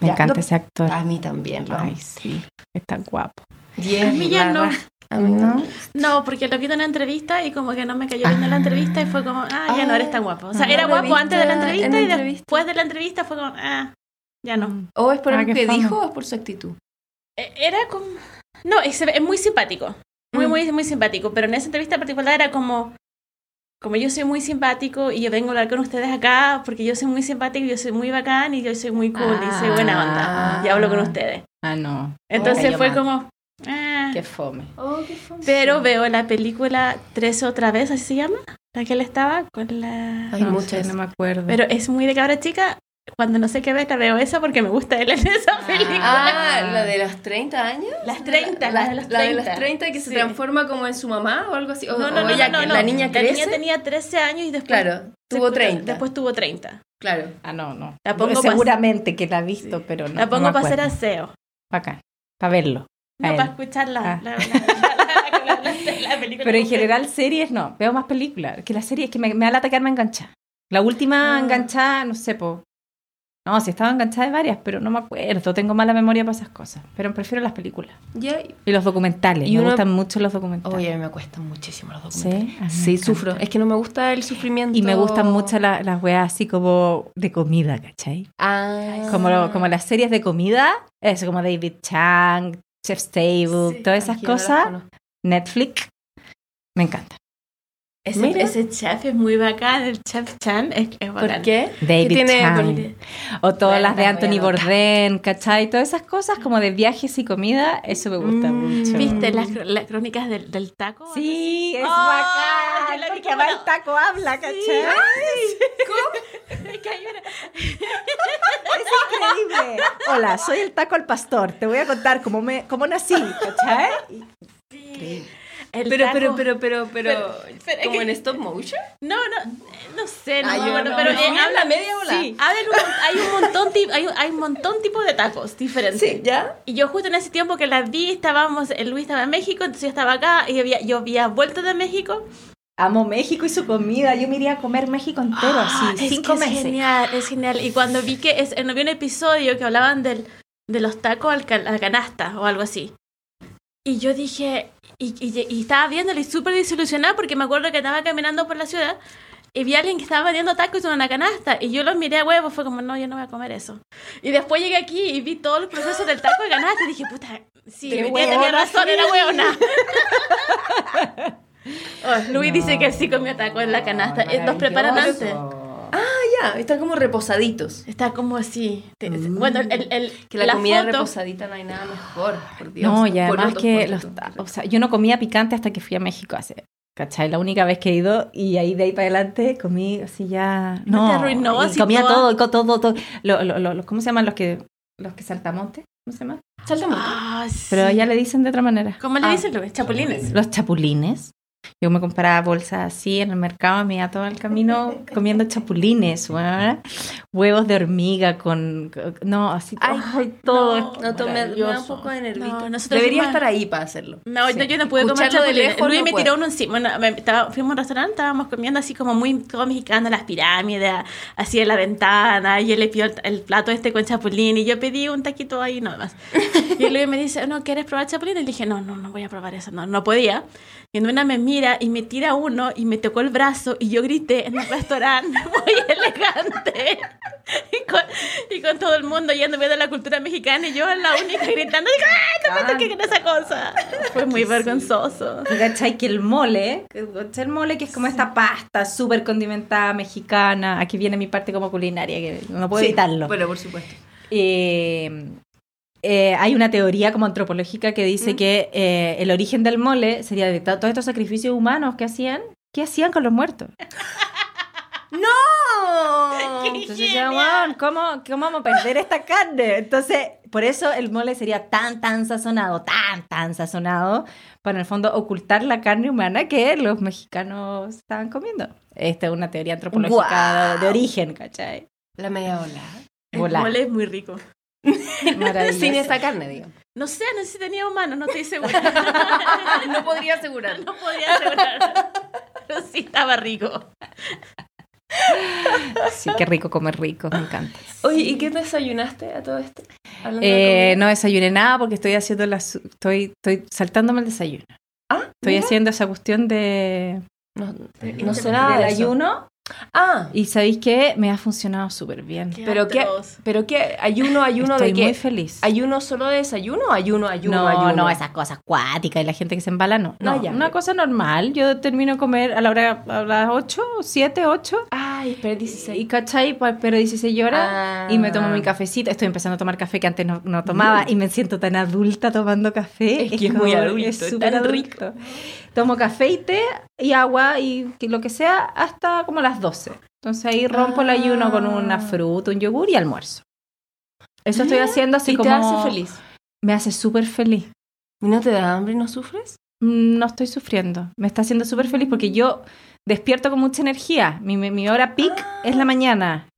Me Ya, encanta no- ese actor. A mí también. Lo Ay, sí, está guapo. Diez A mí ya no. barras. A mí ¿No? no. Porque lo vi en una entrevista y como que no me cayó bien en la Ah. entrevista y fue como, ah, ya no eres tan guapo. O sea, Ah, era lo guapo antes de la en entrevista y entrevista. después de la entrevista fue como, ah, ya no. ¿O es por Ah, algo qué que fama. dijo o es por su actitud? Eh, Era como... No, es, es muy simpático. Muy, Mm. muy, muy simpático. Pero en esa entrevista en particular era como... Como yo soy muy simpático y yo vengo a hablar con ustedes acá porque yo soy muy simpático y yo soy muy bacán y yo soy muy cool y soy buena onda. Y hablo con ustedes. Ah, no. Entonces fue mal. como... ah. Qué fome. Oh, qué fome. Pero veo la película 13 otra vez, así se llama, la que él estaba con la... Hay no muchas. no me acuerdo. Pero es muy de cabra chica. Cuando no sé qué ver, la veo esa porque me gusta él en esa película. Ah, la de los 30 años. Las 30, la, la de los la de 30. las 30 que se transforma como en su mamá o algo así. O, No, no, o no, ella, no, la niña La crece. niña tenía 13 años y después... Claro, tuvo 30. Después tuvo 30. Claro. Ah, no, no. La pongo Seguramente que la he visto, pero no. la pongo para hacer aseo. Bacán. Para verlo. No, para escuchar la, Ah. la, la, la- la- la- la película. Pero en general series no, veo más películas. Que las series que me, me da lata quedarme enganchada. La última Ah. enganchada, no sé, po. No, sí estaba enganchada de varias, pero no me acuerdo. Tengo mala memoria para esas cosas. Pero prefiero las películas. Y los documentales. Y me gustan mucho los documentales. Oye, me cuestan muchísimo los Sí, documentales. Sí, encanta. sufro. Es que no me gusta el sufrimiento. Y me gustan mucho la- las weas así como de comida, ¿cachai? Ah. Como, lo- como las series de comida, eso como David Chang, Chef's Table, Sí. todas esas no cosas. Netflix, me encanta. Ese, ese chef es muy bacán, el chef Chan es, es bacán. ¿Por qué? David tiene Chang. Porque- O todas Bueno, las de Anthony. Bourdain, ¿cachai? Todas esas cosas como de viajes y comida, eso me gusta Mm, mucho. ¿Viste las, las crónicas del, del taco? Sí, es Oh, bacán, yo porque el taco habla, ¿cachai? Hay una- Es increíble. Hola, soy el taco al pastor. Te voy a contar cómo, me, cómo nací, ¿cachai? El Pero, taco- pero, pero, pero, pero, Pero- pero es ¿como en stop motion? No, no, no sé, no, Ah, me yo acuerdo, no, pero no, eh, habla la media bola. Sí, hay un montón, hay, un- hay un montón tipo de tacos diferentes. ¿ya? Y yo justo en ese tiempo que las vi, estábamos, el Luis estaba en México, entonces yo estaba acá y había, yo había vuelto de México. Amo México y su comida. Yo me iría a comer México entero, Ah, así, es cinco que meses. Es genial, es genial. Y cuando vi que es, no vi un episodio que hablaban del, de los tacos al la canasta o algo así. Y yo dije, y, y, y estaba viéndolo y súper desilusionada porque me acuerdo que estaba caminando por la ciudad y vi a alguien que estaba vendiendo tacos en una canasta y yo los miré a huevo, fue como, no, yo no voy a comer eso. Y después llegué aquí y vi todos los procesos del taco de canasta y dije, puta, sí, Qué mi tía tenía razón, era huevona. Oh, Luis dice que sí comió tacos en la canasta. Eh, Los preparan antes. Ah, ya, están como reposaditos. Está como así. Te- Bueno, el, el- Que la, comida foto- reposadita no hay nada mejor, por Dios. No, y además que los, o sea, yo no comía picante hasta que fui a México hace, ¿cachai? La única vez que he ido y ahí de ahí para adelante comí así ya, ¿No no, te arruinó así comía toda? todo, todo, todo, lo, lo- lo- lo- ¿cómo se llaman los que, los que saltamontes? ¿Cómo se llama? Saltamonte. Ah, sí. Pero allá le dicen de otra manera. ¿Cómo le Ah. dicen, Luis? Chapulines. Los chapulines. Yo me compraba bolsas así en el mercado, me iba todo el camino comiendo chapulines, huevos de hormiga con, no, así, Ay, ay, todo. no, No, me, me da un poco de nervito. No, nosotros Debería fuimos- estar ahí para hacerlo. No, Sí. no, yo no pude comer Escucharlo de chapulines. lejos Luis no me tiró uno encima. Bueno, me- estaba- fuimos a un restaurante, estábamos comiendo así como muy todo mexicano, las pirámides, así en la ventana, y él le pidió el, el plato este con chapulín, y yo pedí un taquito ahí nomás. Y Luis me dice, no, ¿quieres probar chapulín? Y le dije, no, no, no voy a probar eso, no, no podía. Y en una me mira y me tira uno y me tocó el brazo y yo grité en el restaurante, muy elegante. Y con, y con todo el mundo yendo viendo la cultura mexicana y yo la única gritando, digo, ¡ay, no me toquen esa cosa! Fue muy vergonzoso. ¿Cachai? Que el mole, ¿cachai? el mole que es como esta pasta súper condimentada mexicana, aquí viene mi parte como culinaria, que no puedo Sí, evitarlo. Bueno, por supuesto. Eh, eh, hay una teoría como antropológica que dice Mm. que eh, el origen del mole sería de to- todos estos sacrificios humanos que hacían. ¿Qué hacían con los muertos? ¡No! Entonces decían, "Weón, ¿cómo, ¿cómo vamos a perder esta carne? Entonces, por eso el mole sería tan, tan sazonado, tan, tan sazonado, para en el fondo ocultar la carne humana que los mexicanos estaban comiendo. Esta es una teoría antropológica de, de origen, ¿cachai? La media ola. El mole es muy rico. Maravilloso. Sin esa carne, digo. No sé, no sé si tenía humano, no estoy segura. no podría asegurar. No podía asegurar. Pero sí estaba rico. Sí, qué rico comer rico, me encanta. Oye, ¿y qué desayunaste a todo esto? Eh, no desayuné nada porque estoy haciendo las, estoy, estoy saltándome el desayuno. Ah, Estoy mira. haciendo esa cuestión de No, no sé nada del ayuno Ah, y sabéis que me ha funcionado súper bien. pero qué, atroz. pero qué, ayuno, ayuno Estoy de qué? muy feliz. ¿Ayuno solo de desayuno ayuno, ayuno, no, ayuno? no, esas cosas cuáticas y la gente que se embala, no. No, ya. una cosa normal. Yo termino de comer a la hora, a las 8, 7, 8. Ay, pero 16. Y cachai, Pa- pero 16 horas Ah. y me tomo mi cafecito. Estoy empezando a tomar café que antes no, no tomaba y me siento tan adulta tomando café. Es que es muy adulto, es súper adulto. Tomo café y té y agua y que- lo que sea hasta como las 12. Entonces ahí rompo el ayuno con una Ah. fruta, un yogur y almuerzo. Eso estoy haciendo así ¿Y como... te hace feliz? Me hace súper feliz. ¿Y no te da hambre y no sufres? Mm, No estoy sufriendo. Me está haciendo súper feliz porque yo despierto con mucha energía. Mi, mi- mi hora peak Ah. es la mañana.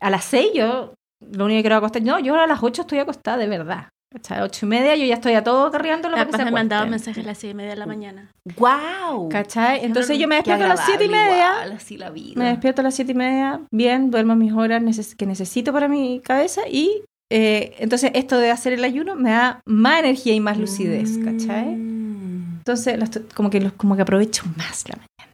A las 6 yo lo único que quiero acostar. No, yo a las 8 estoy acostada de verdad. ¿Cachai? Ocho y media, yo ya estoy a todo carriándolo La para que Paz se me mandaba acueste. mensajes a las seis y media de la mañana. ¡Guau! ¿Cachai? Entonces yo me despierto a las siete y media. igual, así la vida. Me despierto a las siete y media, bien, duermo mis horas neces- que necesito para mi cabeza y eh, entonces esto de hacer el ayuno me da más energía y más lucidez, ¿cachai? Mm. Entonces lo estoy- como que como que aprovecho más la mañana.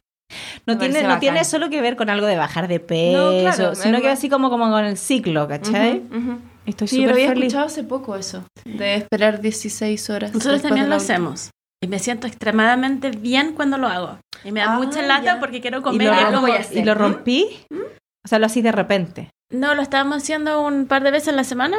No tiene, no tiene solo que ver con algo de bajar de peso, claro, sino que así como, como con el ciclo, ¿cachai? Ujú. Estoy Sí, lo súper había feliz. escuchado hace poco eso, de esperar 16 horas. Nosotros también lo hacemos. Y me siento extremadamente bien cuando lo hago. Y me da Ah, mucha lata ya. porque quiero ¿Y comer. lo, y lo voy a hacer. y lo rompí? O sea, lo así de repente. No, lo estábamos haciendo un par de veces en la semana.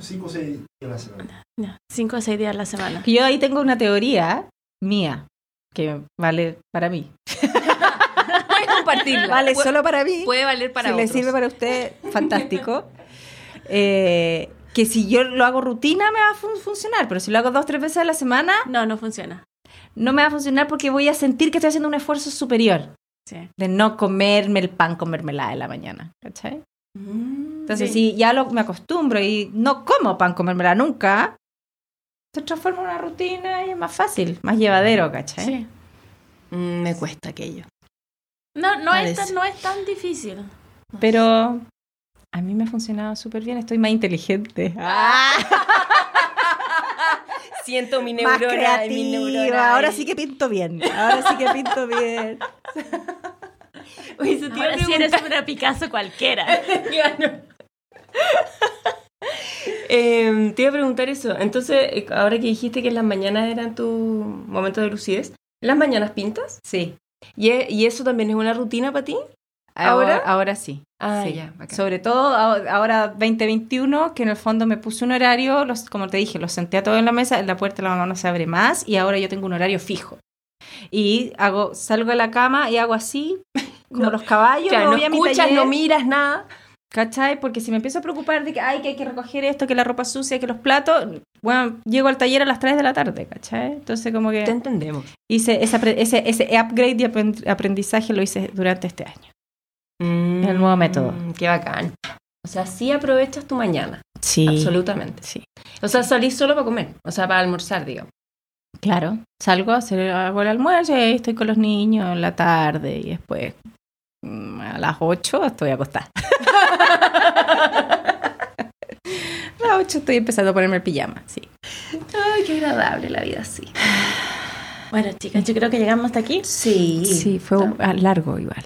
Cinco o seis días a la semana. No, cinco o seis días a la semana. Que yo ahí tengo una teoría mía que vale para mí. Puedes compartirla. Vale Pu- solo para mí. Puede valer para si le otros. sirve para usted, fantástico. Eh, que si yo lo hago rutina me va a fun- funcionar, pero si lo hago dos tres veces a la semana No, no funciona. no me va a funcionar porque voy a sentir que estoy haciendo un esfuerzo superior Sí. de no comerme el pan con mermelada en la mañana, ¿cachai? Mm. Entonces Sí. si ya lo, me acostumbro y no como pan con mermelada nunca, se transforma en una rutina y es más fácil, más llevadero, ¿cachai? Sí. Mm, me cuesta aquello. No, no es, tan, no es tan difícil. Pero a mí me ha funcionado súper bien, estoy más inteligente. Siento mi más neurona. mi creativa. neurona Ahora sí que pinto bien. Ahora sí que pinto bien. Oye, iba a Ahora sí preguntar- eres una Picasso cualquiera. Claro. Em, te iba a preguntar eso. Entonces, eh, ahora que dijiste que las mañanas eran tu momento de lucidez, ¿las mañanas pintas? Sí. ¿Y, e- y eso también es una rutina para ti? Ahora, ¿Ahora? ahora sí. Ah, Sí. ya. Sobre todo ahora 2021, que en el fondo me puse un horario, los, como te dije, los senté a todos en la mesa, la puerta la mamá no se abre más y ahora yo tengo un horario fijo. Y hago, salgo de la cama y hago así, como No, los caballos, Claro, no voy a mi escuchas, taller. no miras nada. ¿Cachai? Porque si me empiezo a preocupar de que, ay, que hay que recoger esto, que la ropa sucia, que los platos, bueno, llego al taller a las 3 de la tarde, ¿cachai? Entonces como que Te entendemos. hice ese, ese, ese upgrade de aprend- aprendizaje lo hice durante este año. El nuevo método. Mm, Qué bacán. O sea, sí aprovechas tu mañana. Sí. Absolutamente. Sí. O sea, salís solo para comer. O sea, para almorzar, digo. Claro. Salgo a hacer hago el almuerzo y estoy con los niños en la tarde y después mm, a las 8 estoy acostada. a las 8 estoy empezando a ponerme el pijama, sí. Ay, qué agradable la vida así. Bueno, chicas, yo creo que llegamos hasta aquí. Sí. Sí, fue ah, largo igual.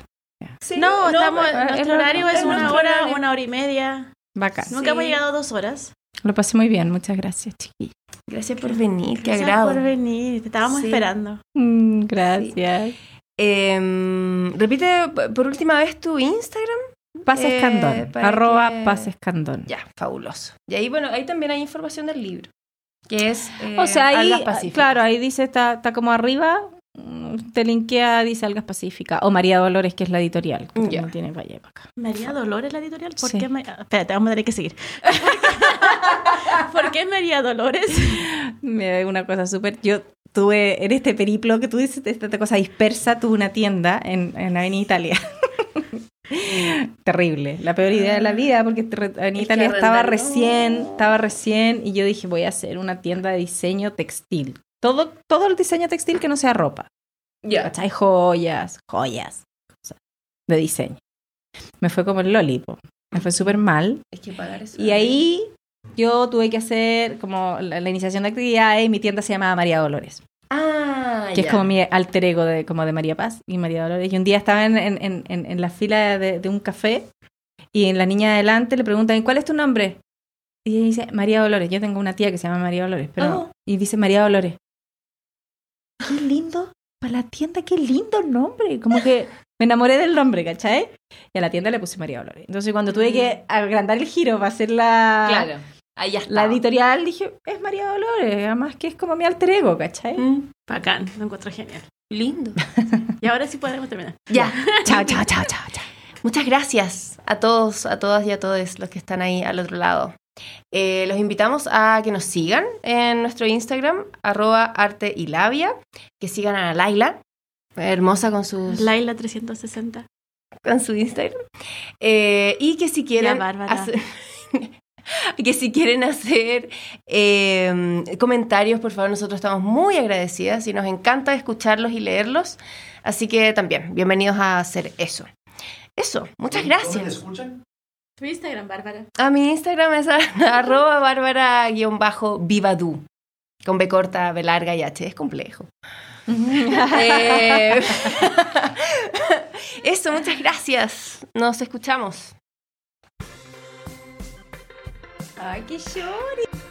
Sí, No, estamos, pero- nuestro es horario es nuestro una hora, horario. una hora y media. Bacán. Nunca Sí. hemos llegado a dos horas. Lo pasé muy bien, muchas gracias, chiquillos. Gracias por venir, qué Gracias agrado. por venir, te estábamos Sí. esperando. Mm, gracias. Em, repite por última vez tu Instagram. Paz Eh, Escandón, para arroba que- Paz Escandón. Ya, fabuloso. Y ahí, bueno, ahí también hay información del libro. Que es. eh, O sea, ahí, claro, ahí dice, está, está como arriba, te linkea, dice Algas Pacíficas. O María Dolores, que es la editorial, que también tiene Valle para acá. María Dolores la editorial, ¿por Sí. qué? Espérate, vamos a tener que seguir. ¿Por qué María Dolores? Me da una cosa súper. Yo tuve, en este periplo que tú dices, esta cosa dispersa, tuve una tienda en, en Avenida Italia. Terrible, la peor idea de la vida, porque Avenida Es Italia estaba recién, estaba recién, y yo dije, voy a hacer una tienda de diseño textil. Todo, todo el diseño textil que no sea ropa. Ya. ¿Cachai? Joyas, joyas, cosas de diseño. Me fue como el lolipo. Me fue súper mal. Es que pagar eso. Y ahí yo tuve que hacer como la, la iniciación de actividades y mi tienda se llamaba María Dolores, Ah, que ya. es como mi alter ego de, como de María Paz y María Dolores. Y un día estaba en, en, en, en- en la fila de, de un café y en la niña de adelante le preguntan, ¿cuál es tu nombre? Y ella dice, María Dolores. Yo tengo una tía que se llama María Dolores, pero... Oh. Y dice María Dolores. Qué lindo, para la tienda, qué lindo nombre. Como que me enamoré del nombre, ¿cachai? Y a la tienda le puse María Dolores. Entonces cuando tuve que agrandar el giro para hacer la, Claro. Ahí está. la editorial, dije, es María Dolores, además que es como mi alter ego, ¿cachai? Mm, Bacán, lo encuentro genial. lindo. Y ahora sí podemos terminar. ya. Chao, chao, chao, chao, chao. Muchas gracias a todos, a todas y a todos los que están ahí al otro lado. Eh, los invitamos a que nos sigan en nuestro Instagram, arroba arte y labia, que sigan a Laila, hermosa con, sus, Laila 360. con su Instagram, Eh, y que si quieren... Ya, hacer- que si quieren hacer eh, comentarios, por favor, nosotros estamos muy agradecidas y nos encanta escucharlos y leerlos. Así que también, bienvenidos a hacer eso. Eso, muchas ¿Dónde te gracias. escuchan? Tu Instagram, Bárbara. A mi Instagram es arroba bárbara-vivadú. Con B corta, B larga y H. Es complejo. Eh, eso, muchas gracias. Nos escuchamos. Ay, qué llori.